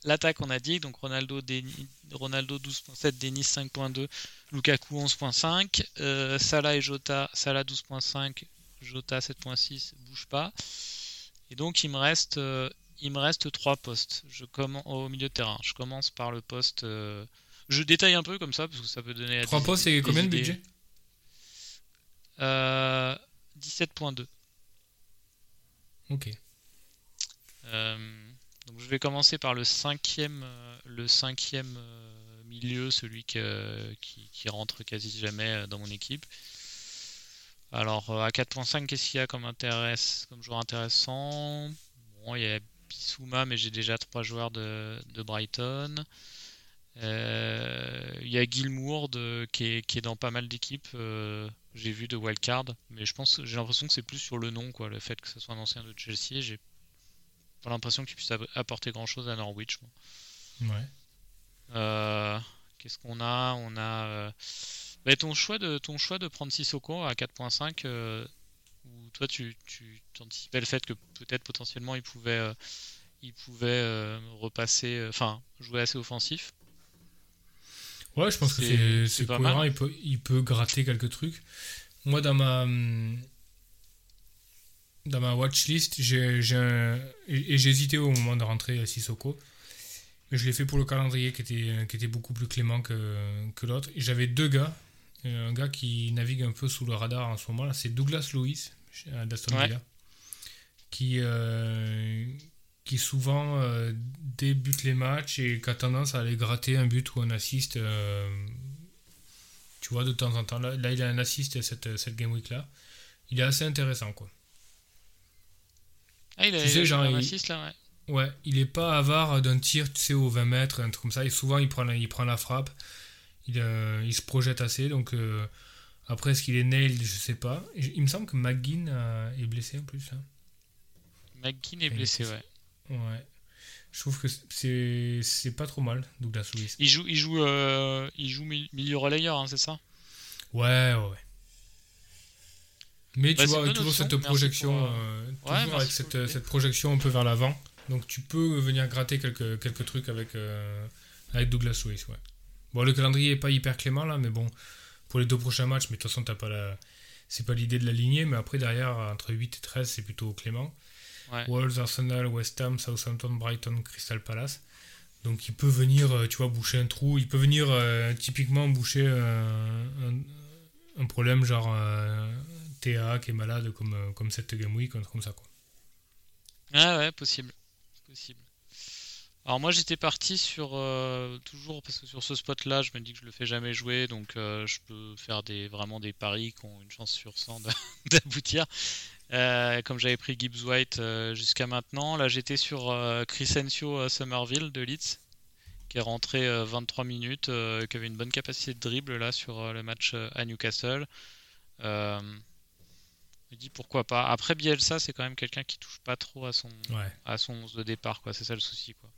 L'attaque, on a dit, donc Ronaldo, Deni- Ronaldo 12.7, Denis 5.2, Lukaku 11.5, euh, Salah et Jota, Salah 12.5, Jota 7.6, bouge pas. Et donc il me reste, euh, il me reste trois postes. Je commence au milieu de terrain. Je commence par le poste. euh, Je détaille un peu comme ça parce que ça peut donner. Trois des- postes, c'est des combien de budget Euh, 17.2. Ok. Euh, donc je vais commencer par le cinquième, euh, le cinquième euh, milieu, celui que- qui, qui rentre quasi jamais euh, dans mon équipe. Alors euh, à 4.5, qu'est-ce qu'il y a comme, intéress- comme joueur intéressant? Bon, il y a Bissouma, mais j'ai déjà trois joueurs de, de Brighton. Euh, il y a Gilmour de- qui, est, qui est dans pas mal d'équipes. euh, j'ai vu de wildcard, mais je pense, j'ai l'impression que c'est plus sur le nom, quoi, le fait que ce soit un ancien de Chelsea. J'ai pas l'impression qu'il puisse app- apporter grand chose à Norwich. moi. Ouais. Euh, Qu'est-ce qu'on a? On a euh, Mais ton choix de ton choix de prendre Sissoko à 4.5, euh, ou toi tu, tu anticipais le fait que peut-être potentiellement il pouvait euh, il pouvait repasser, enfin jouer assez offensif? Ouais, je pense que c'est cohérent. Il peut, il peut gratter quelques trucs. Moi, dans ma dans ma watchlist, j'ai et j'ai hésité au moment de rentrer à Sissoko. Mais je l'ai fait pour le calendrier qui était, qui était beaucoup plus clément que, que l'autre. J'avais deux gars. Un gars qui navigue un peu sous le radar en ce moment, là, c'est Douglas Lewis d'Aston Villa. Qui, euh, qui souvent euh, débute les matchs et qui a tendance à aller gratter un but ou un assist. Euh, tu vois, de temps en temps. Là, là il a un assist cette, cette game week là. Il est assez intéressant, quoi. Ah, il a, tu sais, genre, un assist là, ouais. Ouais, il est pas avare d'un tir, tu sais, aux 20 mètres, un truc comme ça. Et souvent, il prend la, il prend la frappe. Il, il se projette assez. Donc, après, est-ce qu'il est nailed Je sais pas. Il me semble que McGinn est blessé en plus. Hein. McGinn est blessé, ouais. Ouais. Je trouve que c'est, c'est pas trop mal, Douglas Lewis. Il joue, il joue, euh, il joue milieu relayeur, hein, c'est ça? Ouais, ouais. Mais bah, tu vois, toujours cette projection, euh, euh, toujours avec cette, cette, projection un peu vers l'avant. Donc tu peux venir gratter quelques, quelques trucs avec, avec Douglas Lewis, ouais. Bon, le calendrier est pas hyper clément là, mais bon, pour les deux prochains matchs, mais de toute façon, t'as pas la... c'est pas l'idée de l'aligner, mais après, derrière, entre 8 et 13, c'est plutôt clément. Wolves, Arsenal, West Ham, Southampton, Brighton, Crystal Palace. Donc il peut venir, euh, tu vois, boucher un trou. Il peut venir euh, typiquement boucher euh, un, problème genre TA qui est malade comme, comme cette game week, comme ça quoi. Ah ouais, possible. Possible. Alors moi j'étais parti sur toujours parce que sur ce spot là je me dis que je le fais jamais jouer donc je peux faire des vraiment des paris qui ont une chance sur 100 d'aboutir. Euh, comme j'avais pris Gibbs White euh, jusqu'à maintenant, là j'étais sur euh, Crescencio Somerville de Leeds, qui est rentré 23 minutes, qui avait une bonne capacité de dribble là sur le match à Newcastle. je me dis pourquoi pas. Après Bielsa, c'est quand même quelqu'un qui touche pas trop à son à son 11 de départ, quoi. C'est ça le souci, quoi.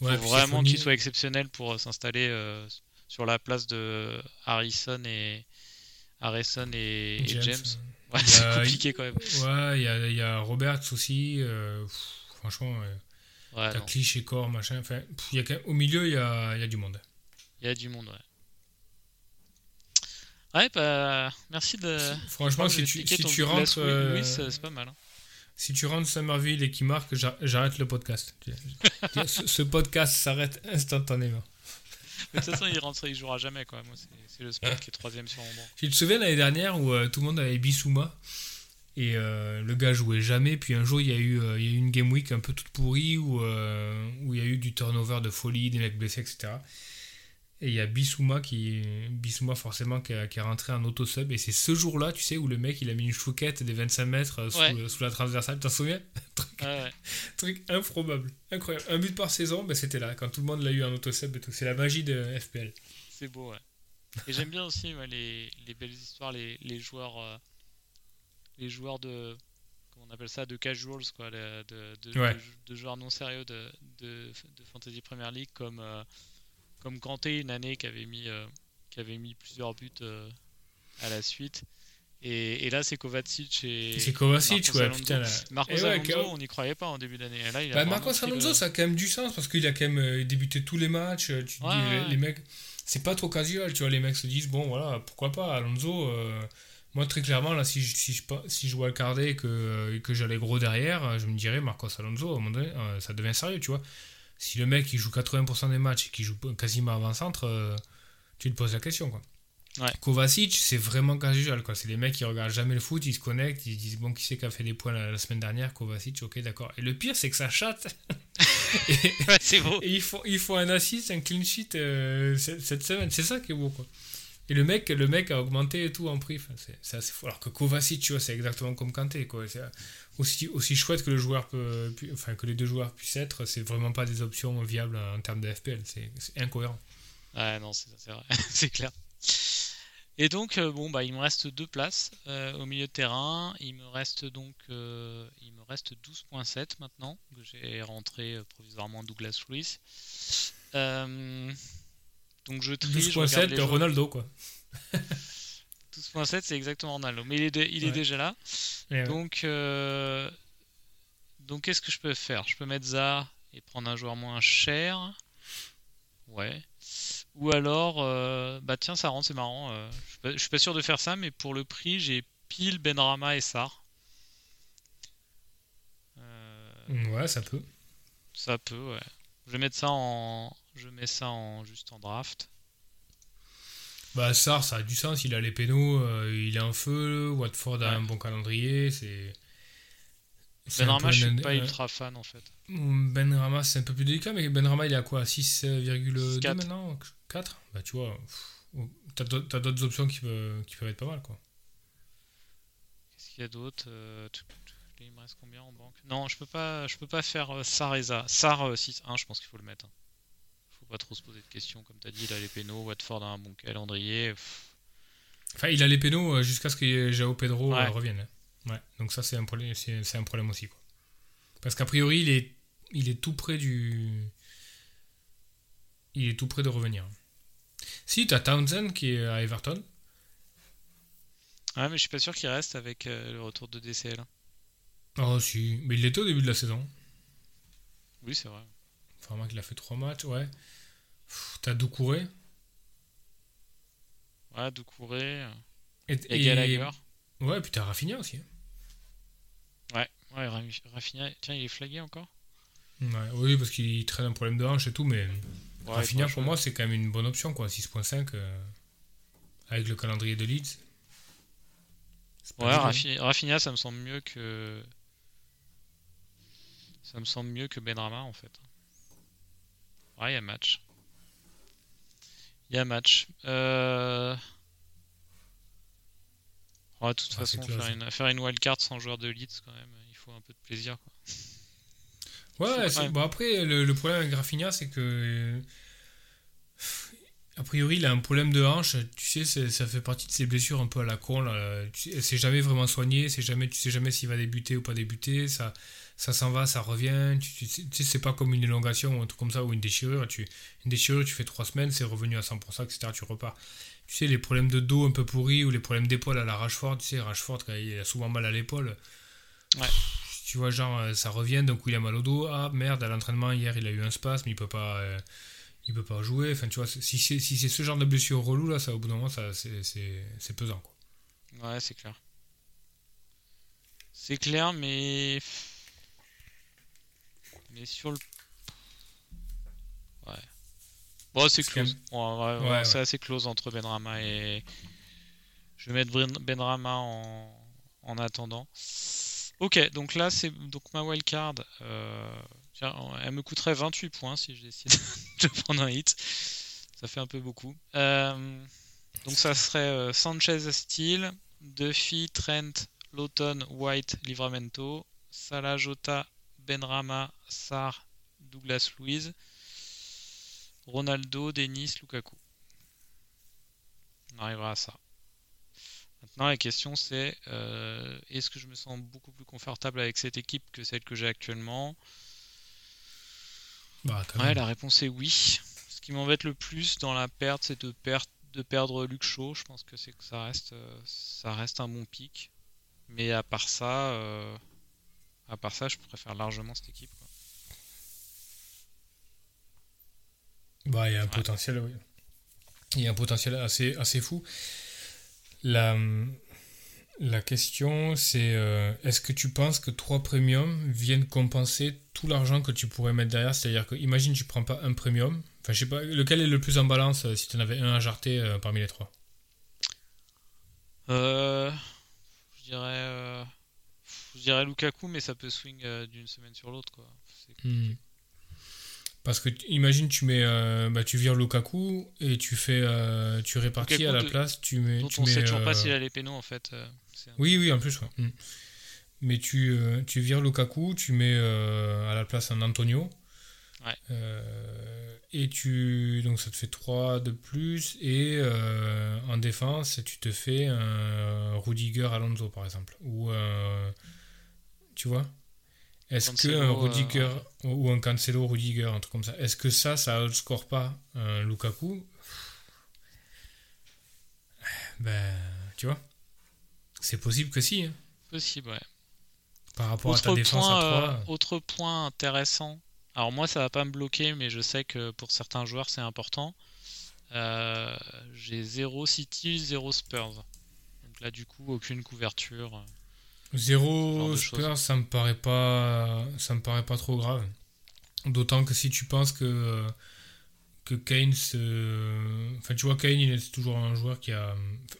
Ouais, faut vraiment qu'il soit exceptionnel pour s'installer sur la place de Harrison et Harrison et James. Ouais, c'est compliqué quand même. Ouais, il y a, y a Roberts aussi. Euh, franchement, ouais, t'as Clich et Core, machin. Enfin, y a, au milieu, il y a, y a, du monde. Il y a du monde, ouais. Ouais, bah, merci de. Franchement, si tu, si tu rentres. Euh, c'est pas mal. Hein. Si tu rentres Summerville et qui marque, j'arrête le podcast. ce, ce podcast s'arrête instantanément. De toute façon, il rentre, il jouera jamais. Quoi. Moi, c'est le spot qui est troisième sur mon banc. Tu te souviens l'année dernière où euh, tout le monde avait Bissouma et euh, le gars jouait jamais. Puis un jour, il y, a eu, euh, il y a eu une game week un peu toute pourrie où, où il y a eu du turnover de folie, des mecs blessés, etc. Et il y a Bissouma qui Bissouma forcément qui, est rentré en auto-sub et c'est ce jour-là, tu sais, où le mec il a mis une chouquette des 25 mètres sous, sous la transversale. T'en souviens? Truc, improbable, incroyable. Un but par saison, ben, c'était là quand tout le monde l'a eu en auto-sub et tout. C'est la magie de FPL. C'est beau, ouais. Et j'aime bien aussi les, les, belles histoires, les, les joueurs, euh, les joueurs de, comment on appelle ça, de casuals quoi, de, de, de, joueurs non sérieux de, de, Fantasy Premier League comme euh, comme Kanté une année qui avait mis, euh, qui avait mis plusieurs buts euh, à la suite. Et, et, là, c'est Kovacic et. C'est Kovacic, ouais, putain. Là. Marcos eh Alonso, on n'y croyait pas en début d'année. Bah, Marcos Alonso, ça a quand même du sens parce qu'il a quand même euh, débuté tous les matchs. Tu dis, les, mecs, c'est pas trop casual, tu vois. Les mecs se disent, bon, voilà, pourquoi pas, Alonso. moi, très clairement, là, si je, si je, si je jouais à Cardé et que, que j'allais gros derrière, je me dirais, Marcos Alonso, à un moment donné, ça devient sérieux, tu vois si le mec il joue 80% des matchs et qu'il joue quasiment avant-centre, euh, tu te poses la question. Quoi. Kovacic, c'est vraiment casual. Quoi. C'est les mecs qui regardent jamais le foot, ils se connectent, ils disent Bon, qui c'est qui a fait des points la, semaine dernière? Kovacic, ok, d'accord. Et le pire, c'est que ça chatte. et, c'est beau. Et il faut, il faut un assist, un clean sheet euh, cette semaine. C'est ça qui est beau. Quoi. Et le mec, le mec a augmenté et tout en prix. Alors que Kovacic, tu vois, c'est exactement comme Kanté. Quoi aussi, chouette que le joueur peut, enfin que les deux joueurs puissent être, c'est vraiment pas des options viables en termes de FPL. C'est incohérent. Ouais, non, c'est vrai, c'est clair. Et donc, euh, bon, bah, il me reste deux places euh, au milieu de terrain. Il me reste donc, euh, il me reste 12.7 maintenant que j'ai rentré provisoirement Douglas Lewis. Donc je trie. 12.7 de Ronaldo, quoi. 12.7, c'est exactement Ronaldo. Mais il est, il est déjà là. Donc, euh, donc qu'est-ce que je peux faire? Je peux mettre ça et prendre un joueur moins cher. Ouais. Ou alors, euh, bah tiens, ça rend, c'est marrant. Euh, je, suis pas, sûr de faire ça, mais pour le prix, j'ai pile Benrama et Sar. ouais, ça peut. Ça peut, ouais. Je vais mettre ça en, je mets ça en juste en draft. Bah Sar, ça a du sens. Il a les pénaux, il est en feu. Watford a un bon calendrier. C'est Benrama, je suis pas ultra fan en fait. Benrama, c'est un peu plus délicat, mais Benrama, il est à quoi? 6,2 maintenant? 4 Bah, tu vois, t'as d'autres options qui peuvent, qui peuvent être pas mal, quoi. Qu'est-ce qu'il y a d'autre euh, Il me reste combien en banque? Non, je peux pas, je peux pas faire euh, Sar et Sar 6-1, euh, je pense qu'il faut le mettre. Hein. Faut pas trop se poser de questions, comme t'as dit, il a les pénaux, Watford a un bon calendrier. Enfin, il a les pénaux jusqu'à ce que Jao Pedro revienne. Ouais, donc ça c'est un problème, c'est, un problème aussi quoi. Parce qu'a priori il est, il est tout près du, il est tout près de revenir. Si t'as Townsend qui est à Everton. Ouais, mais je suis pas sûr qu'il reste avec euh, le retour de DCL. Oh si, mais il l'était au début de la saison. Oui, c'est vrai. Enfin, qu'il a fait 3 matchs, ouais. T'as Doucouré. Ouais, Doucouré. Et, et, Gallagher. Ouais, puis t'as Rafinha aussi. Hein. Ouais, ouais, Rafinha, tiens, il est flagué encore Oui, parce qu'il traîne un problème de hanche et tout, mais Rafinha, pour moi, c'est quand même une bonne option, quoi. 6.5 euh, avec le calendrier de Leeds. Ouais, Rafinha, ça me semble mieux que. Ça me semble mieux que Benrama, en fait. Ouais, il y a match. Il y a match. Euh de toute façon, faire une, faire une wildcard sans joueur de Leeds, quand même, il faut un peu de plaisir. Quoi. Ouais, bon, après, le, problème avec Rafinha, c'est que. A priori, il a un problème de hanche. Tu sais, ça fait partie de ses blessures un peu à la con. Là. C'est jamais vraiment soigné. C'est jamais, tu sais jamais s'il va débuter ou pas débuter. Ça, ça s'en va, ça revient. Tu, sais, c'est pas comme une élongation ou un truc comme ça ou une déchirure. Tu, une déchirure, tu fais trois semaines, c'est revenu à 100%, etc. Tu repars tu sais, les problèmes de dos un peu pourris ou les problèmes d'épaule à la Rashford, tu sais, Rashford, quand il a souvent mal à l'épaule. Ouais. Tu vois, genre, euh, ça revient, donc il a mal au dos. Ah merde, à l'entraînement, hier, il a eu un spasme, il peut pas, euh, il peut pas jouer. Enfin, tu vois, si c'est si ce genre de blessure relou, là, ça, au bout d'un moment, c'est pesant, quoi. Ouais, c'est clair. C'est clair, mais. Mais sur le Bon, c'est close. c'est assez close entre Benrama et. Je vais mettre Benrama en, en attendant. Ok, donc là, c'est donc ma wildcard. Euh... elle me coûterait 28 points si je décide de prendre un hit. Ça fait un peu beaucoup. Euh, donc ça serait euh, Sanchez Steel, Duffy, Trent, Lawton, White, Livramento, Salah, Jota, Benrama, Sar, Douglas Louise. Ronaldo, Denis, Lukaku. On arrivera à ça. Maintenant, la question c'est euh, est-ce que je me sens beaucoup plus confortable avec cette équipe que celle que j'ai actuellement? Bah, Ouais, la réponse est oui. Ce qui m'embête le plus dans la perte, c'est de, de perdre Luke Shaw. Je pense que c'est que ça reste, euh, ça reste un bon pic. Mais à part ça, euh, à part ça, je préfère largement cette équipe. Bah, il y a un potentiel, oui. Il y a un potentiel assez, assez fou. La, la question, c'est euh, est-ce que tu penses que 3 premiums viennent compenser tout l'argent que tu pourrais mettre derrière? C'est-à-dire que, imagine, tu prends pas un premium. Enfin, je sais pas, lequel est le plus en balance euh, si tu en avais un à jarter euh, parmi les trois? Je dirais. Je dirais Lukaku, mais ça peut swing d'une semaine sur l'autre, quoi. Hmm. Parce que imagine tu mets euh, bah, tu vires Lukaku et tu fais euh, tu répartis à la place tu mets dont tu on mets, sait toujours pas s'il a les pénaux en fait oui oui en plus mm. mais tu tu vires Lukaku tu mets à la place un Antonio ouais. et tu donc ça te fait 3 de plus et en défense tu te fais un Rudiger Alonso par exemple ou tu vois est-ce que un Rudiger euh, ou un Cancelo Rudiger, un truc comme ça, est-ce que ça, ça outscore pas un Lukaku? Ben, tu vois, c'est possible que si. Hein. Possible, ouais. Par rapport Autre à ta défense point, à euh, 3. autre point intéressant. Alors moi, ça va pas me bloquer, mais je sais que pour certains joueurs, c'est important. Euh, J'ai 0 City, 0 Spurs. Donc là, du coup, aucune couverture. Zéro Spurs, ça me paraît pas, ça me paraît pas trop grave. D'autant que si tu penses que que Kane, se- enfin tu vois Kane, il est toujours un joueur qui a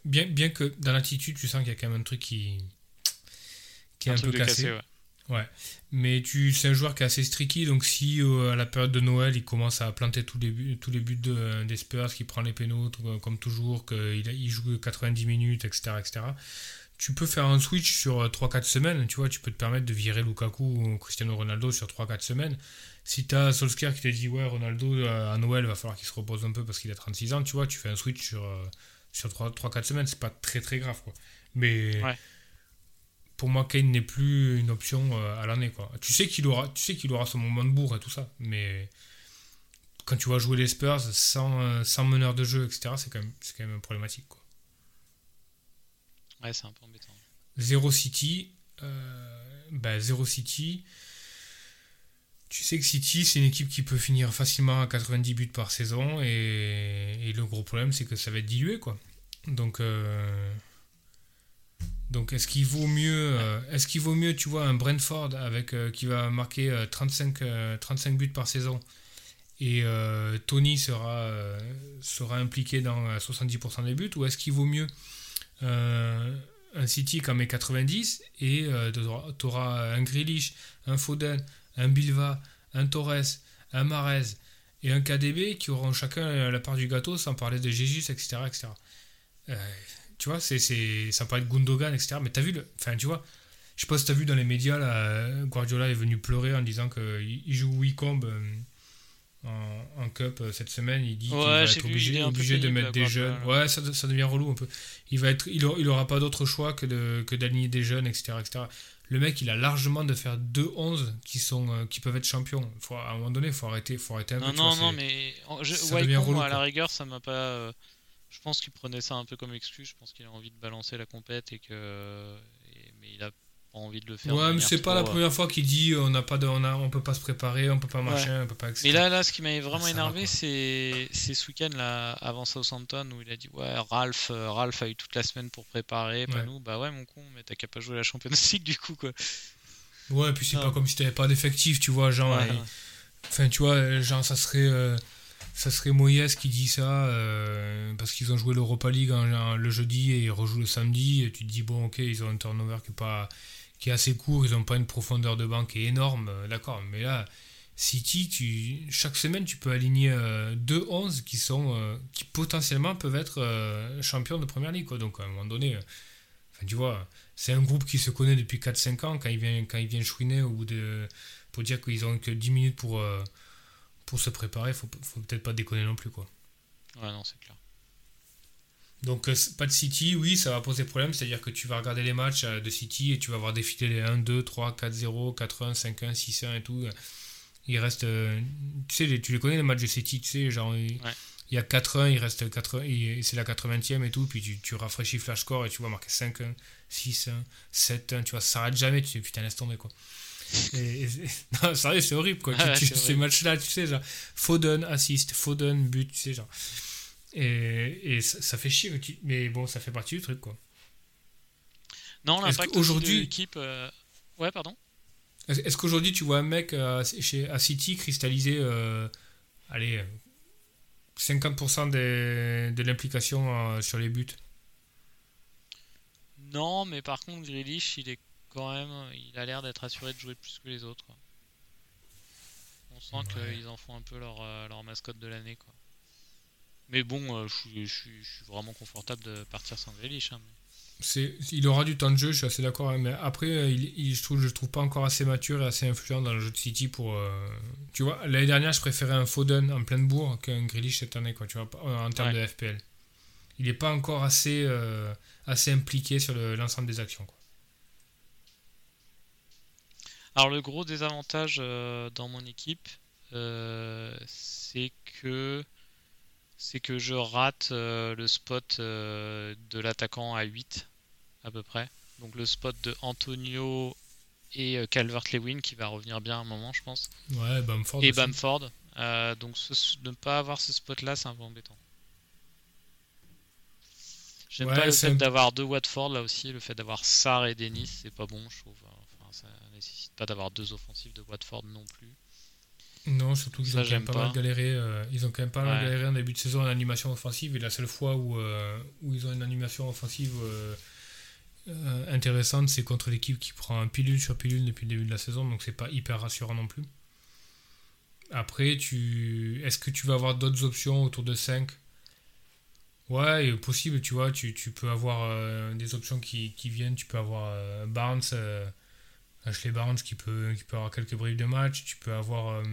bien bien que dans l'attitude, tu sens qu'il y a quand même un truc qui qui est un, peu cassé. cassé, ouais. Ouais. Mais tu, c'est un joueur qui est assez streaky, donc si euh, à la période de Noël, il commence à planter tous les buts, tous les buts de- des Spurs, qu'il prend les pénaux tout- comme toujours, qu'il il joue 90 minutes, etc., etc., tu peux faire un switch sur euh, 3-4 semaines, tu vois, tu peux te permettre de virer Lukaku ou Cristiano Ronaldo sur 3-4 semaines. Si tu as Solskjaer qui te dit, ouais, Ronaldo, euh, à Noël, va falloir qu'il se repose un peu parce qu'il a 36 ans, tu vois, tu fais un switch sur, euh, sur 3-4 semaines, c'est pas très très grave, quoi. Mais Ouais. pour moi, Kane n'est plus une option euh, à l'année. Quoi. Tu sais qu'il aura, tu sais qu'il aura son moment de bourre et tout ça, mais quand tu vas jouer les Spurs sans, euh, sans meneur de jeu, etc., c'est quand même, c'est quand même problématique. Quoi. C'est un peu embêtant. Zero City, euh, bah, Zero City, tu sais que City, c'est une équipe qui peut finir facilement à 90 buts par saison, et, le gros problème, c'est que ça va être dilué. Quoi. Donc, euh, est-ce qu'il vaut mieux, euh, est-ce qu'il vaut mieux, tu vois, un Brentford avec, euh, qui va marquer euh, 35, euh, 35 buts par saison, et Tony sera, sera impliqué dans euh, 70% des buts, ou est-ce qu'il vaut mieux un City en met 90 et tu auras un Grealish, un Foden, un Bilva, un Torres, un Marez et un KDB qui auront chacun la part du gâteau sans parler de Jesus, etc. etc. Euh, tu vois, c'est, c'est, sans parler de Gundogan, etc. Mais t'as vu, le, enfin, tu vois, je sais pas si t'as vu dans les médias, là, Guardiola est venu pleurer en disant qu'il il joue Wycombe euh, en, en Cup euh, cette semaine. Il dit qu'il va être obligé, de mettre des jeunes. là. Ouais, ça, ça devient relou un peu. Il va être, il, aura, il aura pas d'autre choix que, de, que d'aligner des jeunes, etc., etc. Le mec, il a largement de faire 2-11 qui, sont, euh, qui peuvent être champions. Faut, à un moment donné, il faut arrêter, faut arrêter un. Non, non, vois, non, mais je, ça Wycombe, devient relou, à la rigueur, ça m'a pas. euh, Je pense qu'il prenait ça un peu comme excuse. Je pense qu'il a envie de balancer la compète et que. et- Mais il a pas envie de le faire. Ouais, mais c'est pas la trop, euh, première fois qu'il dit on n'a pas de, on, a, on peut pas se préparer, on peut pas machin, on peut pas. etc. Mais là, là, ce qui m'avait vraiment énervé, c'est c'est ce week-end là, avant Southampton où il a dit ouais, Ralph, euh, Ralph a eu toute la semaine pour préparer, pas Ouais. nous. Bah ouais, mon con, mais t'as qu'à pas jouer la Champions League du coup quoi. Ouais, puis c'est Non. pas comme si t'avais pas d'effectif, tu vois, genre. Ouais. et- Enfin, tu vois, euh, genre, ça serait. euh, ça serait Moyes qui dit ça euh, parce qu'ils ont joué l'Europa League en- en- le jeudi et ils rejouent le samedi. Et tu te dis, bon, ok, ils ont un turnover qui est, pas, qui est assez court, ils n'ont pas une profondeur de est énorme, euh, d'accord. Mais là, City, tu, chaque semaine, tu peux aligner euh, deux 11 qui, sont, euh, qui potentiellement peuvent être euh, champions de première ligue. Quoi. Donc, à un moment donné, tu vois, c'est un groupe qui se connaît depuis 4-5 ans. Quand ils viennent, quand ils viennent chouiner au bout de. pour dire qu'ils ont que 10 minutes pour. pour se préparer, faut, faut peut-être pas déconner non plus quoi. Ouais, non, c'est clair. Donc euh, pas de City, oui, ça va poser problème, c'est-à-dire que tu vas regarder les matchs euh, de City et tu vas voir défiler les 1, 2, 3, 4, 0, 4, 1, 5, 1, 6, 1 et tout. Il reste, euh, tu sais, les- tu les connais les matchs de City, tu sais, genre il, Ouais. il y a 4, 1, il reste 4, 1, il- c'est la 80e et tout, puis tu, tu rafraîchis Flash Score et tu vois marquer 5, 1, 6, 1, 7, 1, tu vois, ça s'arrête jamais, tu dis putain laisse tomber quoi. Et, et- non, sérieux, c'est horrible quoi. Tu- Ouais, tu- c'est ces matchs-là, tu sais, genre Foden assist, Foden but, tu sais, genre. Et, et ça, ça fait chier, mais bon, ça fait partie du truc quoi. Non, l'impact aujourd'hui l'équipe. euh, Ouais, pardon. Est-ce qu'aujourd'hui tu vois un mec euh, chez, à City cristalliser, euh, allez, euh, 50% des- de l'implication euh, sur les buts? Non, mais par contre, Grealish, il est quand même. Il a l'air d'être assuré de jouer plus que les autres. quoi. On sent Ouais. qu'ils en font un peu leur, leur mascotte de l'année. quoi. Mais bon, euh, je suis- vraiment confortable de partir sans Grealish. hein, mais- il aura du temps de jeu, je suis assez d'accord. hein, mais après, euh, il, il- je trouve, je le trouve pas encore assez mature et assez influent dans le jeu de City pour. euh, tu vois, l'année dernière, je préférais un Foden en pleine bourre qu'un Grealish cette année, quoi. Tu vois, en termes Ouais. de FPL. Il n'est pas encore assez, euh, assez impliqué sur le- l'ensemble des actions. Quoi. Alors le gros désavantage euh, dans mon équipe, c'est que c'est que je rate euh, le spot euh, de l'attaquant à 8 à peu près. Donc le spot de Antonio et euh, Calvert-Lewin qui va revenir bien à un moment, je pense. Ouais, Bamford. Et aussi. Bamford. Donc ce- ne pas avoir ce spot-là, c'est un peu embêtant. J'aime Ouais, pas le fait d'avoir deux Watford là aussi, le fait d'avoir Sarr et Dennis, c'est pas bon, je trouve. Enfin, ça nécessite pas d'avoir deux offensifs de Watford non plus. Non, surtout qu'ils ont quand même pas, mal galéré. euh, ils ont quand même pas mal Ouais. galéré en début de saison en animation offensive. Et la seule fois où, euh, où ils ont une animation offensive euh, intéressante, c'est contre l'équipe qui prend un pilule sur pilule depuis le début de la saison. Donc c'est pas hyper rassurant non plus. Après, tu... est-ce que tu vas avoir d'autres options autour de 5 Ouais, possible, tu vois. Tu, tu peux avoir des options qui, qui viennent. Tu peux avoir Barnes. Ashley Barnes qui peut, qui peut avoir quelques briefs de match. Tu peux avoir euh,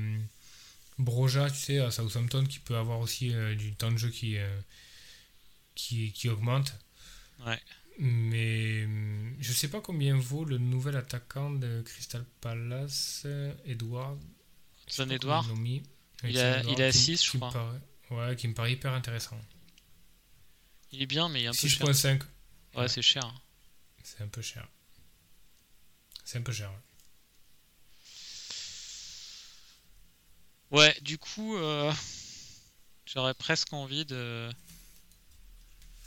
Broja, tu sais, à Southampton, qui peut avoir aussi euh, du temps de jeu qui, euh, qui, qui augmente. Ouais. Mais je sais pas combien vaut le nouvel attaquant de Crystal Palace, Edward. Son mis. Il a- il a qui- 6, je crois. paraît- ouais, qui me paraît hyper intéressant. Il est bien, mais il est un peu cher. 6.5, Ouais, c'est cher. hein. c'est un peu cher. C'est un peu cher. ouais. Ouais, du coup, euh, j'aurais presque envie de.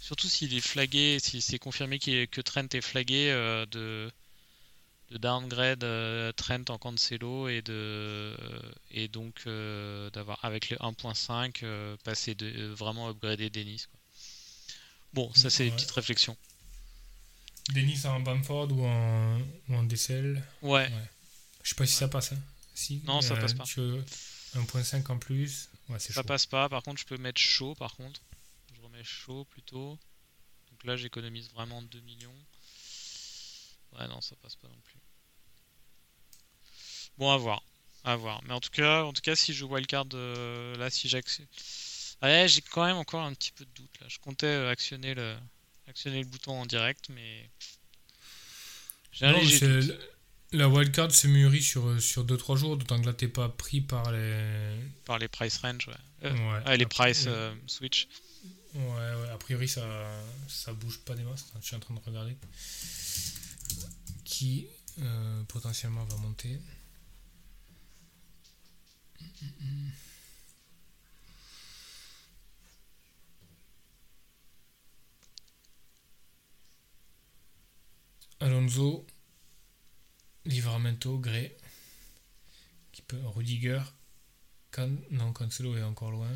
Surtout s'il est flagué, si c'est confirmé que Trent est flagué, euh, de, de downgrade euh, Trent en Cancelo et de et donc d'avoir avec le 1.5 euh, passer de vraiment upgrader Dennis. quoi. Bon, ça c'est une petite réflexion. Denis en Bamford ou en, ou en DCL Ouais, Je sais pas si ça passe. hein. Si, Non, ça passe pas. Tu veux 1.5 en plus Ouais, ça chaud. passe pas. Par contre, je peux mettre chaud. Par contre, je remets chaud plutôt. Donc là, j'économise vraiment 2 millions. Ouais, non, ça passe pas non plus. Bon, à voir, à voir. Mais en tout cas, en tout cas, si je wildcard euh, là, si j'actionne, ouais, j'ai quand même encore un petit peu de doute là. Je comptais euh, actionner le, actionner le bouton en direct, mais j'ai un Non, léger c'est- doute La wildcard se mûrit sur, sur 2-3 jours, d'autant que là t'es pas pris par les. par les price range. Ouais. Euh, Ouais. ah, les price euh, switch. Ouais, ouais, a priori ça, ça bouge pas des masses. Je suis en train de regarder. Qui euh, potentiellement va monter. Alonso, Livramento, Gray, qui peut, Rudiger, Can, non Cancelo est encore loin.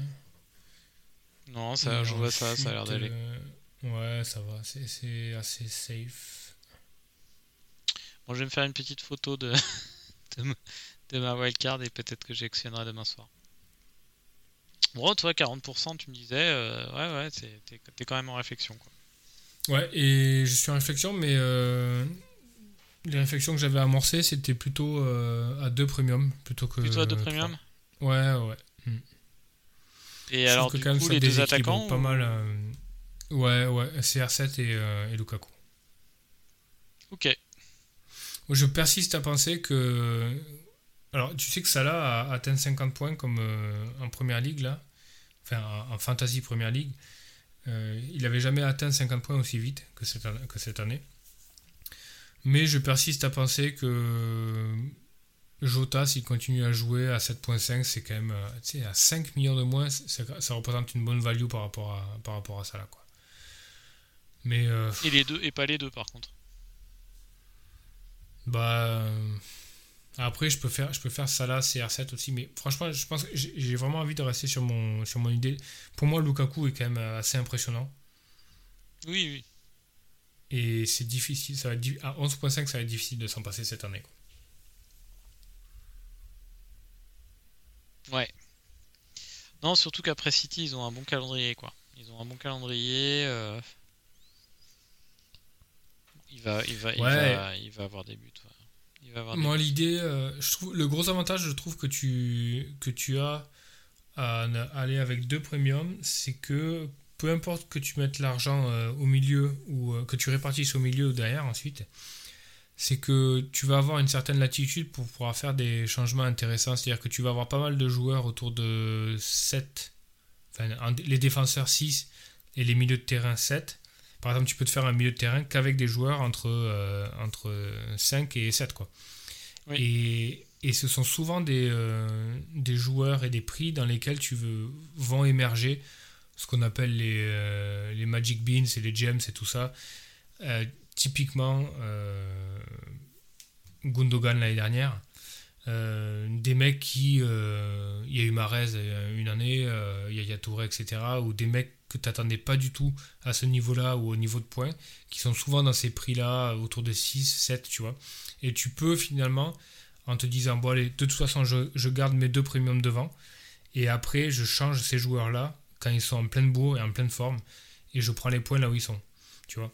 Non, ça, je vois ça, ça a l'air d'aller. euh, ouais, ça va, c'est- assez safe. Bon, je vais me faire une petite photo de, de, ma- de ma wildcard et peut-être que j'actionnerai demain soir. Bon, toi, 40%, tu me disais, euh, ouais, ouais, t'es quand même en réflexion. Quoi. Ouais, et je suis en réflexion, mais euh, les réflexions que j'avais amorcées, c'était plutôt euh, à deux premium plutôt que. Plutôt à deux premium Ouais, ouais. Et Je alors, du coup, les deux attaquants Pas mal. euh, Ouais, ouais, CR7 et, et Lukaku. Ok, Je persiste à penser que. Alors, tu sais que Salah a atteint 50 points comme en première ligue, là? Enfin, en, en fantasy première ligue. Euh, il n'avait jamais atteint 50 points aussi vite que cette, que cette année. Mais je persiste à penser que Jota, s'il continue à jouer à 7.5, c'est quand même. euh, Tu sais, à 5 millions de moins, ça représente une bonne value par rapport à, par rapport à Salah, quoi. Mais. euh, et les deux, et pas les deux par contre. Bah. Après, je peux faire, je peux faire Salah, CR7 aussi, mais franchement, je pense que j'ai vraiment envie de rester sur mon, sur mon idée. Pour moi, Lukaku est quand même euh, assez impressionnant. Oui, oui. Et c'est difficile, ça va être, à 11.5, ça va être difficile de s'en passer cette année. quoi. Ouais. Non, surtout qu'après City, ils ont un bon calendrier, quoi. Ils ont un bon calendrier. euh, Il va, il va, il va, il va avoir des buts. ouais. Il va avoir des Moi, l'idée, euh, je trouve, le gros avantage, je trouve que tu, que tu as à aller avec deux premiums, c'est que peu importe que tu mettes l'argent euh, au milieu ou euh, que tu répartisses au milieu ou derrière ensuite, c'est que tu vas avoir une certaine latitude pour pouvoir faire des changements intéressants. C'est-à-dire que tu vas avoir pas mal de joueurs autour de 7, enfin, en- les défenseurs 6 et les milieux de terrain 7. Par exemple, tu peux te faire un milieu de terrain qu'avec des joueurs entre, euh, entre 5 et 7. Quoi. Oui. Et, et ce sont souvent des, euh, des joueurs et des prix dans lesquels tu veux, vont émerger ce qu'on appelle les, euh, les Magic Beans et les Gems et tout ça. Typiquement, Gundogan l'année dernière. Euh, des mecs qui. euh, Il y a eu Marez euh, une année, il y a Yaya Touré, etc. Ou des mecs que tu n'attendais pas du tout à ce niveau-là ou au niveau de points, qui sont souvent dans ces prix-là, autour de 6, 7, tu vois. Et tu peux finalement, en te disant, bon, allez, de toute façon, je, je garde mes deux premiums devant, et après, je change ces joueurs-là quand ils sont en pleine bourre et en pleine forme, et je prends les points là où ils sont, tu vois.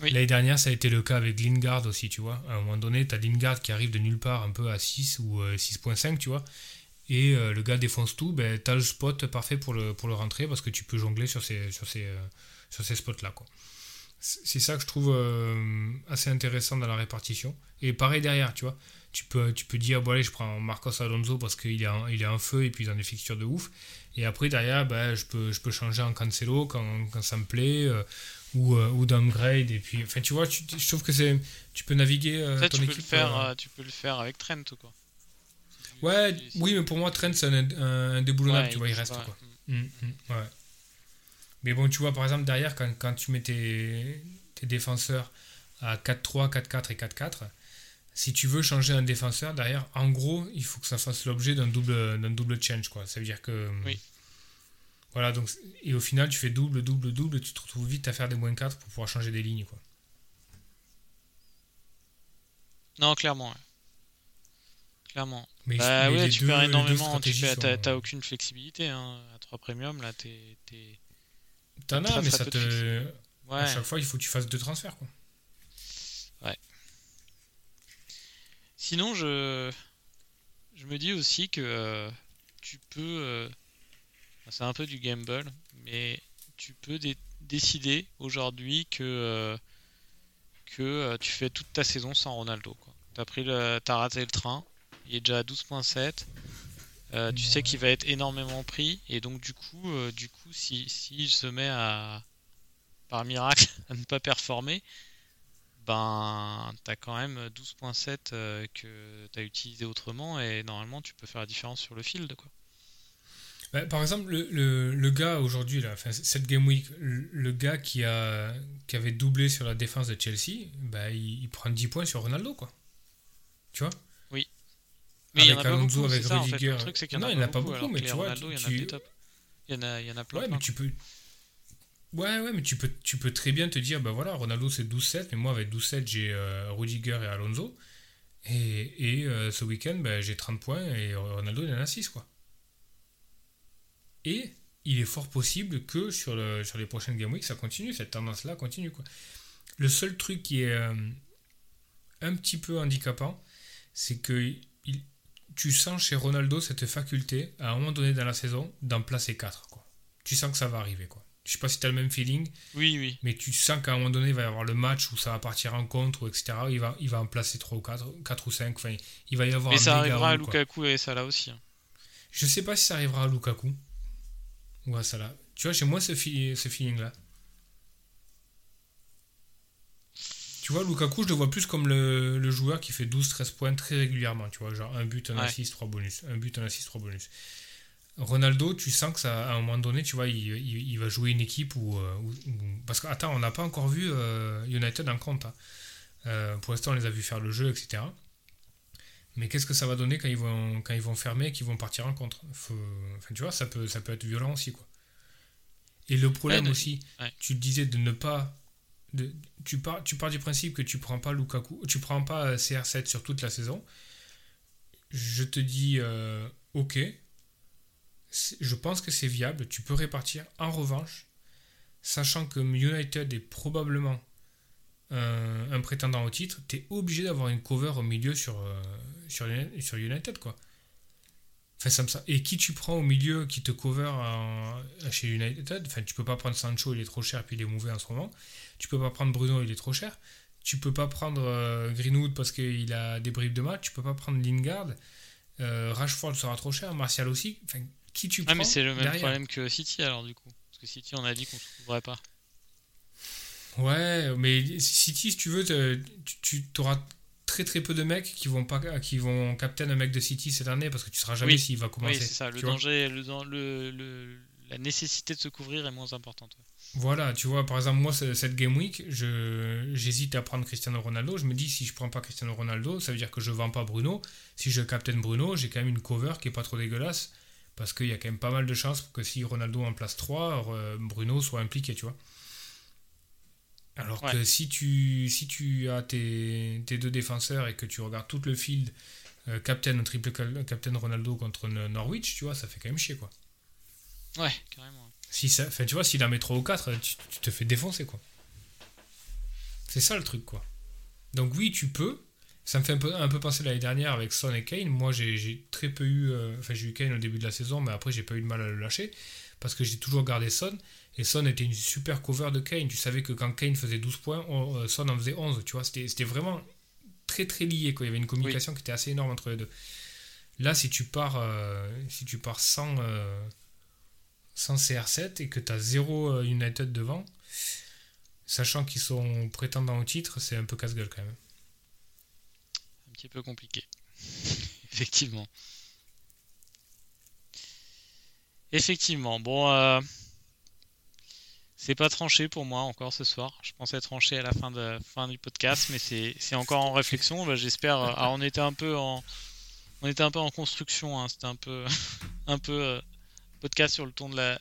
L'année dernière, ça a été le cas avec Lingard aussi, tu vois. À un moment donné, tu as Lingard qui arrive de nulle part un peu à 6 ou euh, 6.5, tu vois. Et euh, le gars défonce tout, ben, tu as le spot parfait pour le, pour le rentrer parce que tu peux jongler sur ces, sur ces, euh, sur ces spots-là. C'est ça que je trouve euh, assez intéressant dans la répartition. Et pareil derrière, tu vois. Tu peux, tu peux dire, bon allez, je prends Marcos Alonso parce qu'il est, en- il est en feu et puis dans des fixtures de ouf. Et après, derrière, ben, je, peux, je peux changer en Cancelo quand, quand ça me plaît. Ou, euh, ou downgrade. Et puis, enfin, tu vois, tu- je trouve que c'est, tu peux naviguer euh, Ça, ton tu peux, le équipe. faire, euh, euh, tu peux le faire avec Trent ou quoi. Si Ouais, si- oui, mais pour moi, Trent, c'est un, un, un déboulonnable, Ouais, tu vois, il reste pas. quoi. Mm. Mm, ouais. Mais bon, tu vois, par exemple, derrière, quand, quand tu mets tes, tes défenseurs à 4-3, 4-4 et 4-4, si tu veux changer un défenseur, derrière, en gros, il faut que ça fasse l'objet d'un double, d'un double change, quoi. Ça veut dire que. Oui. Voilà, donc, et au final, tu fais double, double, double, tu te retrouves vite à faire des moins 4 pour pouvoir changer des lignes, quoi. Non, clairement. ouais. Clairement. Mais, Bah mais ouais, tu deux- perds énormément. Tu sont- t'as, aucune flexibilité. Hein. À 3 premium, là, t'es. T'en as, mais ça te. de À Ouais. chaque fois, il faut que tu fasses deux transferts, quoi. Sinon, je, je me dis aussi que euh, tu peux. euh, c'est un peu du gamble, mais tu peux dé- décider aujourd'hui que, euh, que euh, tu fais toute ta saison sans Ronaldo. Le, t'as raté le train, il est déjà à 12.7. euh, tu sais qu'il va être énormément pris, et donc du coup, du coup si, si se met à, par miracle, à ne pas performer, ben t'as quand même 12.7 euh, que t'as utilisé autrement et normalement tu peux faire la différence sur le field quoi. Bah, par exemple, le, le, le gars aujourd'hui, là, enfin, cette Game Week, le, le gars qui, a, qui avait doublé sur la défense de Chelsea, bah, il, il prend 10 points sur Ronaldo, quoi. Tu vois Mais il y en a Avec pas Alonso, beaucoup, avec ça en fait. Rudiger. Le truc c'est qu'il y en Non, il y en a pas beaucoup, mais tu vois, Ronaldo, il y en a tu- des top. Il y en a, il y en a plein. Ouais, plein, mais tu peux. Ouais, ouais, mais tu peux, tu peux très bien te dire, bah voilà, Ronaldo c'est 12-7, mais moi avec 12-7, j'ai euh, Rudiger et Alonso. Et, et euh, ce week-end, bah, j'ai 30 points et Ronaldo il en a 6, quoi. Et il est fort possible que sur, le, sur les prochaines Game Week, ça continue, cette tendance-là continue, quoi. Le seul truc qui est euh, un petit peu handicapant, c'est que il- tu sens chez Ronaldo cette faculté, à un moment donné dans la saison, d'en placer 4, quoi. Tu sens que ça va arriver, quoi. Je sais pas si tu as le même feeling, Oui, oui. mais tu sens qu'à un moment donné, il va y avoir le match où ça va partir en contre, etc. Il va, il va en placer 3 ou 4, 4 ou 5. Enfin, il va y avoir Mais un ça arrivera à quoi. Lukaku et ça là aussi. hein. Je sais pas si ça arrivera à Lukaku ou à Salah. Tu vois, j'ai moins ce, fi- ce feeling-là. Tu vois, Lukaku, je le vois plus comme le, le joueur qui fait 12-13 points très régulièrement. Tu vois, genre un but, un Ouais. assist, 3 bonus. Un but, un assist, 3 bonus. Ronaldo, tu sens que ça, à un moment donné, tu vois, il, il- il va jouer une équipe où. euh, où- où- parce que, attends, on n'a pas encore vu euh, United en compte. hein. Euh, pour l'instant, on les a vus faire le jeu, etc. Mais qu'est-ce que ça va donner quand ils vont, quand ils vont fermer et qu'ils vont partir en contre? Faut- Enfin, tu vois, ça peut, ça peut être violent aussi, quoi. Et le problème Ouais, aussi, ouais. tu disais de ne pas. De, tu, pars, tu pars du principe que tu prends pas Lukaku, tu prends pas euh, CR7 sur toute la saison. Je te dis, euh, ok, je pense que c'est viable, tu peux répartir. En revanche, sachant que United est probablement un, un prétendant au titre, tu es obligé d'avoir une cover au milieu sur, euh, sur, Uni- sur United, quoi. Enfin, ça me Et qui tu prends au milieu qui te cover en- chez United Enfin, tu peux pas prendre Sancho, il est trop cher, puis il est mauvais en ce moment. Tu peux pas prendre Bruno, il est trop cher. Tu peux pas prendre euh, Greenwood parce qu'il a des bribes de match. Tu peux pas prendre Lingard. Euh, Rashford sera trop cher. Martial aussi. Enfin, qui tu Ah, prends mais c'est le même derrière? problème que City alors du coup. Parce que City, on a dit qu'on se couvrait pas. Ouais, mais City, si tu veux, tu, tu auras très très peu de mecs qui vont pas qui vont capter un mec de City cette année parce que tu sauras jamais Oui. s'il va commencer. Oui, c'est ça. Le danger, le, dan- le, le- la nécessité de se couvrir est moins importante. Voilà, tu vois, par exemple, moi, ce- cette Game Week, je, j'hésite à prendre Cristiano Ronaldo. Je me dis, si je prends pas Cristiano Ronaldo, ça veut dire que je vends pas Bruno. Si je captain Bruno, j'ai quand même une cover qui est pas trop dégueulasse. Parce qu'il y a quand même pas mal de chances pour que si Ronaldo en place 3, euh, Bruno soit impliqué, tu vois. Alors que si tu, si tu as tes, tes deux défenseurs et que tu regardes tout le field, euh, captain, triple captain Ronaldo contre Norwich, tu vois, ça fait quand même chier, quoi. Ouais, carrément. Si ça, enfin, tu vois, s'il en met 3 ou 4, tu, tu te fais défoncer, quoi. C'est ça le truc, quoi. Donc oui, tu peux. Ça me fait un peu, un peu penser l'année dernière avec Son et Kane. Moi, j'ai j'ai très peu eu... euh, Enfin, j'ai eu Kane au début de la saison, mais après, j'ai pas eu de mal à le lâcher. Parce que j'ai toujours gardé Son. Et Son était une super cover de Kane. Tu savais que quand Kane faisait 12 points, on- euh, Son en faisait 11. Tu vois, c'était vraiment très très lié, quoi. Il y avait une communication qui était assez énorme entre les deux. Là, si tu pars, euh, si tu pars sans... euh, sans CR7 et que tu as 0 United devant, sachant qu'ils sont prétendants au titre, c'est un peu casse-gueule quand même. Un petit peu compliqué. Effectivement. Effectivement. Bon, euh, c'est pas tranché pour moi encore ce soir. Je pensais trancher à la fin, du podcast, mais c'est encore en réflexion. Bah, J'espère. euh, alors, on était un peu en, on était un peu en construction. hein. C'était un peu, un peu euh, podcast sur le ton de la,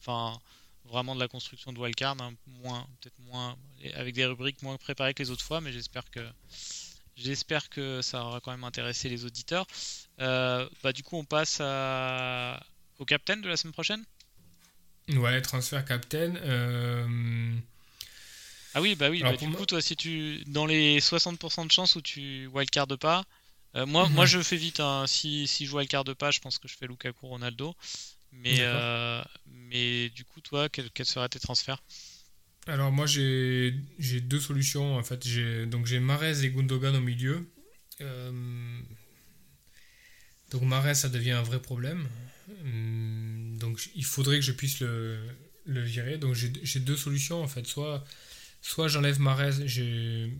enfin, vraiment de la construction de Wildcard, hein, moins, peut-être moins, avec des rubriques moins préparées que les autres fois, mais j'espère que J'espère que ça aura quand même intéressé les auditeurs. Bah, du coup, on passe à... au captain de la semaine prochaine? Ouais, transfert captain. euh, Ah oui, bah oui, bah, du moi- coup, toi, si tu dans les 60% de chances où tu wildcardes pas, euh, moi, moi Ouais. je fais vite. hein. Si, si je wildcarde pas, je pense que je fais Lukaku Ronaldo. Mais, euh, mais du coup, toi, quels quels seraient tes transferts? Alors moi j'ai deux solutions en fait. J'ai Marez et Gundogan au milieu. Euh, donc Marez ça devient un vrai problème. Hum, Donc il faudrait que je puisse le, le virer. Donc j'ai deux solutions en fait. Soit soit j'enlève Marez j'ai-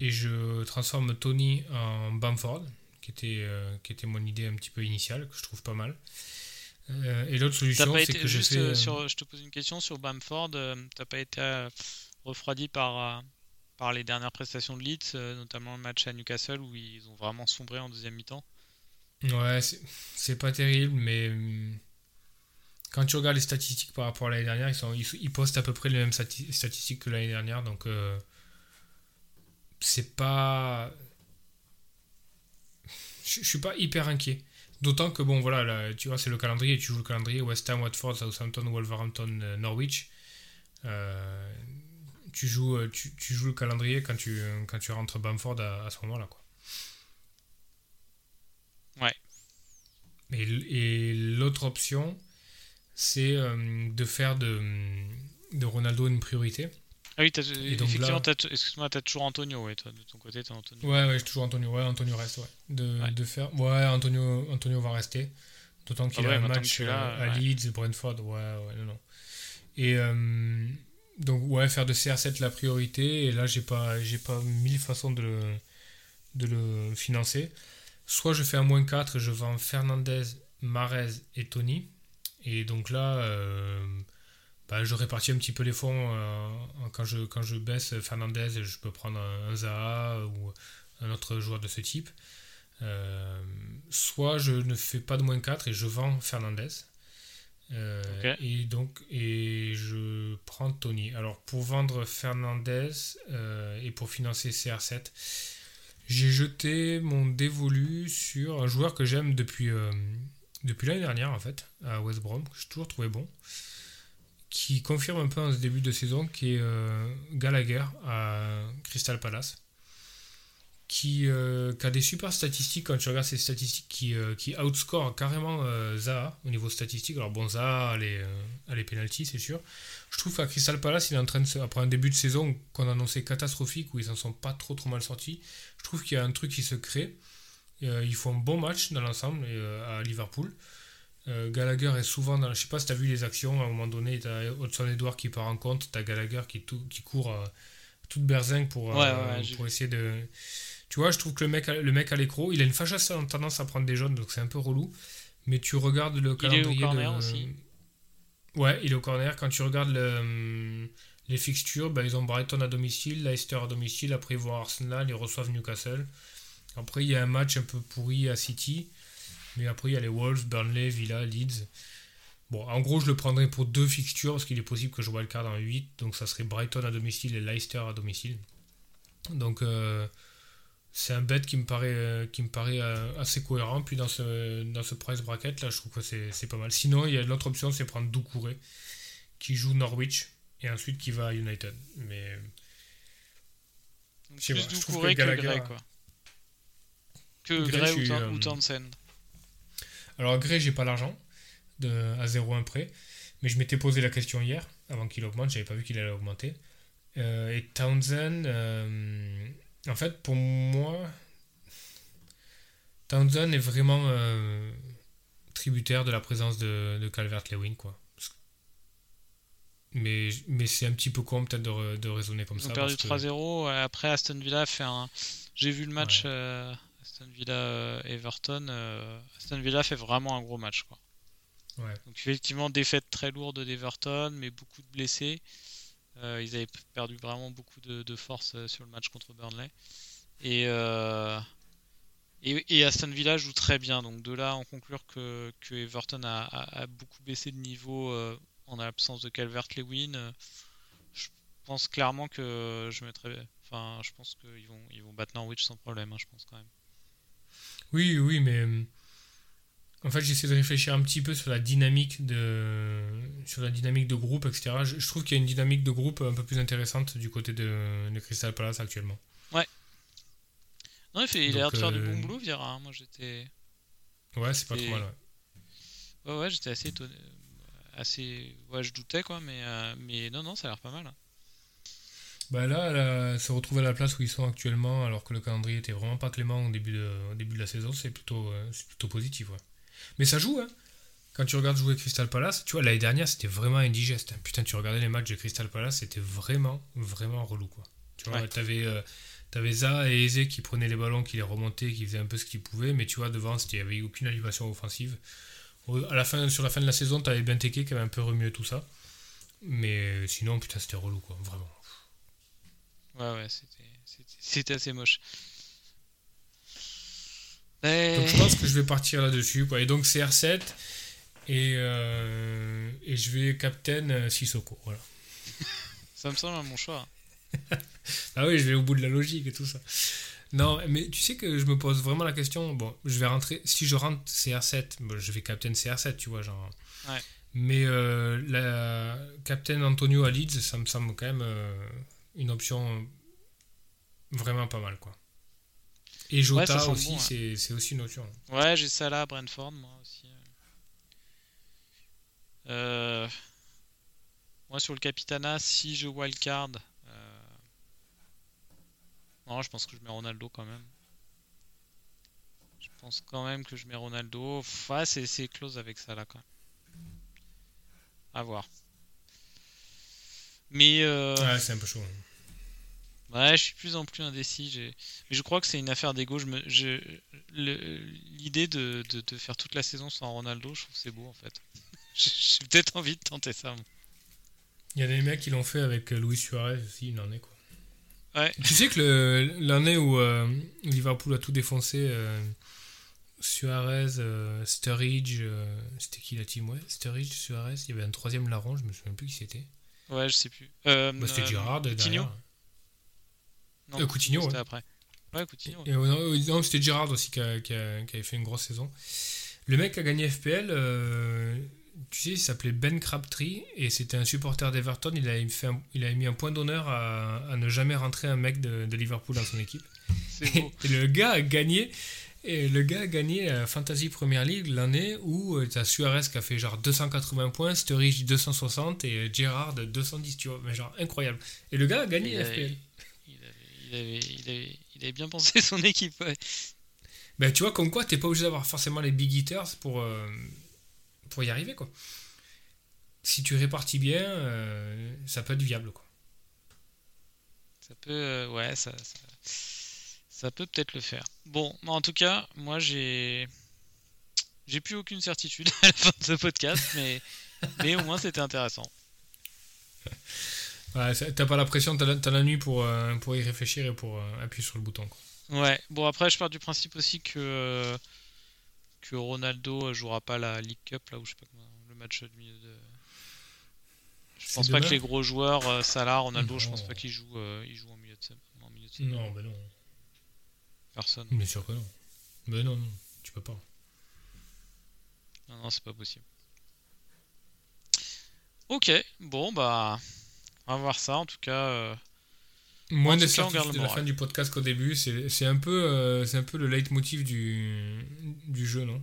et je transforme Tony en Bamford qui était euh, qui était mon idée un petit peu initiale que je trouve pas mal. Euh, et l'autre solution c'est que je juste fais euh, sur, je te pose une question sur Bamford. T'as pas été refroidi par par les dernières prestations de Leeds, notamment le match à Newcastle où ils ont vraiment sombré en deuxième mi-temps? Ouais, c'est- pas terrible, mais hum, quand tu regardes les statistiques par rapport à l'année dernière, ils, sont, ils, postent à peu près les mêmes stati- statistiques que l'année dernière, donc euh, c'est pas. Je suis pas hyper inquiet. D'autant que, bon, voilà, là, tu vois, c'est le calendrier, tu joues le calendrier West Ham, Watford, Southampton, Wolverhampton, euh, Norwich. Euh, tu, joues, tu, joues le calendrier quand tu, rentres Bamford à ce moment-là, quoi. Ouais. Et, l'autre option, c'est euh, de faire de, de Ronaldo une priorité. Ah oui, donc effectivement, là- excuse-moi, t'as toujours Antonio, ouais, toi, de ton côté, t'as Antonio. Ouais, ouais, j'ai toujours Antonio. Ouais, Antonio reste, ouais. De, Ouais. de faire. Ouais, Antonio, Antonio va rester. D'autant qu'il Ah ouais, a un match l'as, euh, à. Leeds, Brentford. Ouais, ouais, non, non. Et euh, donc, ouais, faire de CR7 la priorité. Et là, j'ai pas, j'ai pas mille façons de le, de le financer. Soit je fais un moins 4 et je vends Fernandez, Marez et Tony. Et donc là, euh, bah, je répartis un petit peu les fonds. euh, quand, je, quand je baisse Fernandez, je peux prendre un, un Zaha ou un autre joueur de ce type. Euh, soit je ne fais pas de moins 4 et je vends Fernandez. Et donc, et je prends Tony. Alors, pour vendre Fernandez et pour financer CR7, j'ai jeté mon dévolu sur un joueur que j'aime depuis, euh, depuis l'année dernière, en fait, à West Brom, que j'ai toujours trouvé bon, qui confirme un peu en ce début de saison, qui est euh, Gallagher à Crystal Palace qui, euh, qui a des super statistiques quand tu regardes ces statistiques qui, euh, qui outscore carrément euh, Zaha au niveau statistique. Alors bon, Zaha a les, les penalties, c'est sûr. Je trouve qu'à Crystal Palace, il est en train de se, après un début de saison qu'on annonçait catastrophique où ils s'en sont pas trop trop mal sortis, je trouve qu'il y a un truc qui se crée. Ils font un bon match dans l'ensemble à Liverpool. Gallagher est souvent dans. Je sais pas si tu as vu les actions, à un moment donné, tu as Hudson Edouard qui part en compte, tu as Gallagher qui, tout, qui court toute berzingue pour, Ouais, ouais, j'ai pour essayer de. Tu vois, je trouve que le mec, a- le mec à l'écro, il a une fâcheuse tendance à prendre des jaunes, donc c'est un peu relou. Mais tu regardes le Il est au calendrier. corner de- aussi. Ouais, il est au corner. Quand tu regardes le, hum, les fixtures, bah, ils ont Brighton à domicile, Leicester à domicile, après ils vont à Arsenal, ils reçoivent Newcastle. Après, il y a un match un peu pourri à City. Mais après, il y a les Wolves, Burnley, Villa, Leeds. Bon, en gros, je le prendrais pour deux fixtures parce qu'il est possible que je vois le card en 8. Donc, ça serait Brighton à domicile et Leicester à domicile. Donc, euh, c'est un bet qui me paraît, euh, qui me paraît euh, assez cohérent. Puis, dans ce, dans ce price bracket, là, je trouve que c'est pas mal. Sinon, il y a l'autre option, c'est prendre Doucouré qui joue Norwich et ensuite qui va à United. Mais Donc, Je sais plus pas, je trouve Doucouré que que, Gallagher- Gray, quoi. Que Gray, Gray je ou, euh, Townsend. Alors Gray, j'ai pas l'argent à 0,1 près, mais je m'étais posé la question hier, avant qu'il augmente, j'avais pas vu qu'il allait augmenter. Euh, et Townsend, en fait, pour moi, Townsend est vraiment euh, tributaire de la présence de, de Calvert-Lewin, quoi. Mais, mais c'est un petit peu con peut-être de, ra- de raisonner comme Ils ça. ont perdu parce que- 3-0. euh, Après, Aston Villa fait un. J'ai vu le match euh, Aston Villa euh, Everton. euh, Aston Villa fait vraiment un gros match, quoi. Ouais. Donc effectivement, défaite très lourde d'Everton, mais beaucoup de blessés. Euh, ils avaient perdu vraiment beaucoup de, de force euh, sur le match contre Burnley. Et, euh, et, et Aston Villa joue très bien. Donc de là, en conclure que, que Everton a, a- beaucoup baissé de niveau en l'absence de Calvert-Lewin, je pense clairement que je mettrais. Enfin, je pense qu'ils vont, ils vont battre Norwich sans problème, hein, je pense quand même. Oui, oui, mais euh, en fait, j'essaie de réfléchir un petit peu sur la dynamique de, sur la dynamique de groupe, etc. Je, je trouve qu'il y a une dynamique de groupe un peu plus intéressante du côté de, de Crystal Palace actuellement. Non, il, fait, il a l'air de faire du euh, bon boulot, Vieira. hein. Moi, j'étais. Ouais, c'est pas trop mal. ouais. Ouais, ouais, j'étais assez étonné. euh, Assez... Ouais, je doutais, quoi, mais, euh, mais non, non, ça a l'air pas mal. hein. Bah là, là, se retrouver à la place où ils sont actuellement, alors que le calendrier était vraiment pas clément au début de, au début de la saison, c'est plutôt, euh, c'est plutôt positif. Ouais. Mais ça joue, hein. Quand tu regardes jouer Crystal Palace, tu vois, l'année dernière, c'était vraiment indigeste. hein. Putain, tu regardais les matchs de Crystal Palace, c'était vraiment, vraiment relou, quoi. Tu vois, Ouais. t'avais, euh, t'avais Zaha et Eze qui prenaient les ballons, qui les remontaient, qui faisaient un peu ce qu'ils pouvaient, mais tu vois, devant, il n'y avait aucune animation offensive. À la fin, sur la fin de la saison, t'avais Benteke qui avait un peu remué tout ça. Mais sinon, putain, c'était relou, quoi, vraiment. Ouais, ouais, c'était, c'était, c'était assez moche. Donc je pense que je vais partir là-dessus. Quoi. Et donc c'est R7 et, euh, et je vais Captain euh, Sissoko. Voilà. Ça me semble un bon choix. Ah oui, je vais au bout de la logique et tout ça. Non, mais tu sais que je me pose vraiment la question. Bon, je vais rentrer. Si je rentre CR7, bon, je vais Captain CR7, tu vois, genre. Ouais. Mais euh, la Captain Antonio à Leeds, ça me semble quand même euh, une option vraiment pas mal, quoi. Et Jota Ouais, aussi, bon, c'est c'est aussi une option. Ouais, j'ai ça là à Brentford, moi aussi. Euh, Moi, sur le Capitana, si je wildcard. Euh... Non, je pense que je mets Ronaldo quand même. Je pense quand même que je mets Ronaldo. Ouais, c'est c'est close avec ça là quand même. À voir. Mais euh, Ouais, c'est un peu chaud. Ouais, je suis de plus en plus indécis. j'ai- Mais je crois que c'est une affaire d'ego. Je me... je- le- L'idée de, de, de faire toute la saison sans Ronaldo, je trouve que c'est beau en fait. J'ai peut-être envie de tenter ça. moi. Il y a des mecs qui l'ont fait avec euh, Luis Suarez aussi, en est quoi. Ouais. Tu sais que le- l'année où euh, Liverpool a tout défoncé, euh, Suarez, euh, Sturridge, c'était qui la team? Ouais, Sturridge, Suarez, il y avait un troisième larron, je me souviens plus qui c'était. Ouais, je sais plus. Bah, c'était Girard Coutinho derrière. Non, Euh, Coutinho, ouais. après. Ouais, Coutinho. Et, euh, non, c'était Girard aussi qui, a- qui a- qui avait fait une grosse saison. Le mec a gagné FPL, euh, tu sais, il s'appelait Ben Crabtree et c'était un supporter d'Everton. Il avait, fait un- il avait mis un point d'honneur à, à ne jamais rentrer un mec de, de Liverpool dans son équipe. C'est Et, et le gars a gagné. Et le gars a gagné la Fantasy Premier League l'année où tu as Suarez qui a fait genre 280 points, Sturridge 260 et Gerrard 210, tu vois, mais genre incroyable. Et le gars a gagné Il FPL. Il, avait, il, avait, il, avait, il avait bien pensé son équipe. Ouais. Ben, tu vois, comme quoi, t'es pas obligé d'avoir forcément les big hitters pour, euh, pour y arriver, quoi. Si tu répartis bien, ça peut être viable, quoi. Ça peut, ouais, ça, ça, peut peut-être le faire. Bon, en tout cas, moi j'ai, j'ai plus aucune certitude à la fin de ce podcast, mais, mais au moins c'était intéressant. T'as pas la pression, t'as la, la, nuit pour, pour y réfléchir et pour appuyer sur le bouton. Quoi. Ouais, bon après je pars du principe aussi que, que Ronaldo jouera pas la League Cup, là où je sais pas comment, le match de milieu de... Je pense pas que les gros joueurs, euh, Salah, Ronaldo, je pense pas qu'ils jouent, euh, ils jouent en milieu de, en milieu de Non, ben non. Personne. Bien sûr que non. Ben non, non, tu peux pas. Non, non, c'est pas possible. Ok, bon bah, on va voir ça en tout cas. Euh, Moins de certitude de la fin du podcast qu'au début. C'est un, peu, euh, un peu le leitmotiv du, du jeu, non?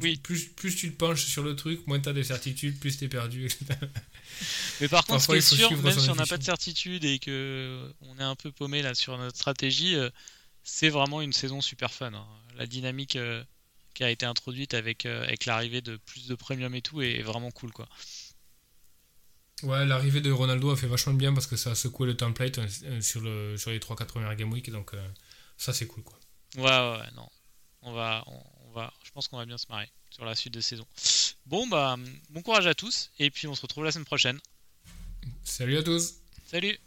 Oui. plus, plus tu te penches sur le truc, moins tu as de certitudes, plus tu es perdu. Mais par contre, ce qui est sûr, même si on n'a pas de certitude et que on est un peu paumé là sur notre stratégie, euh, c'est vraiment une saison super fun. Hein. La dynamique euh, qui a été introduite avec, avec l'arrivée de plus de premium et tout est vraiment cool. quoi. Ouais, l'arrivée de Ronaldo a fait vachement bien parce que ça a secoué le template euh, sur, le, sur les 3-4 premières Game Week, donc euh, ça c'est cool quoi. Ouais, ouais, non. On va, on, va, je pense qu'on va bien se marrer sur la suite de saison. Bon, bah, bon courage à tous et puis on se retrouve la semaine prochaine. Salut à tous. Salut.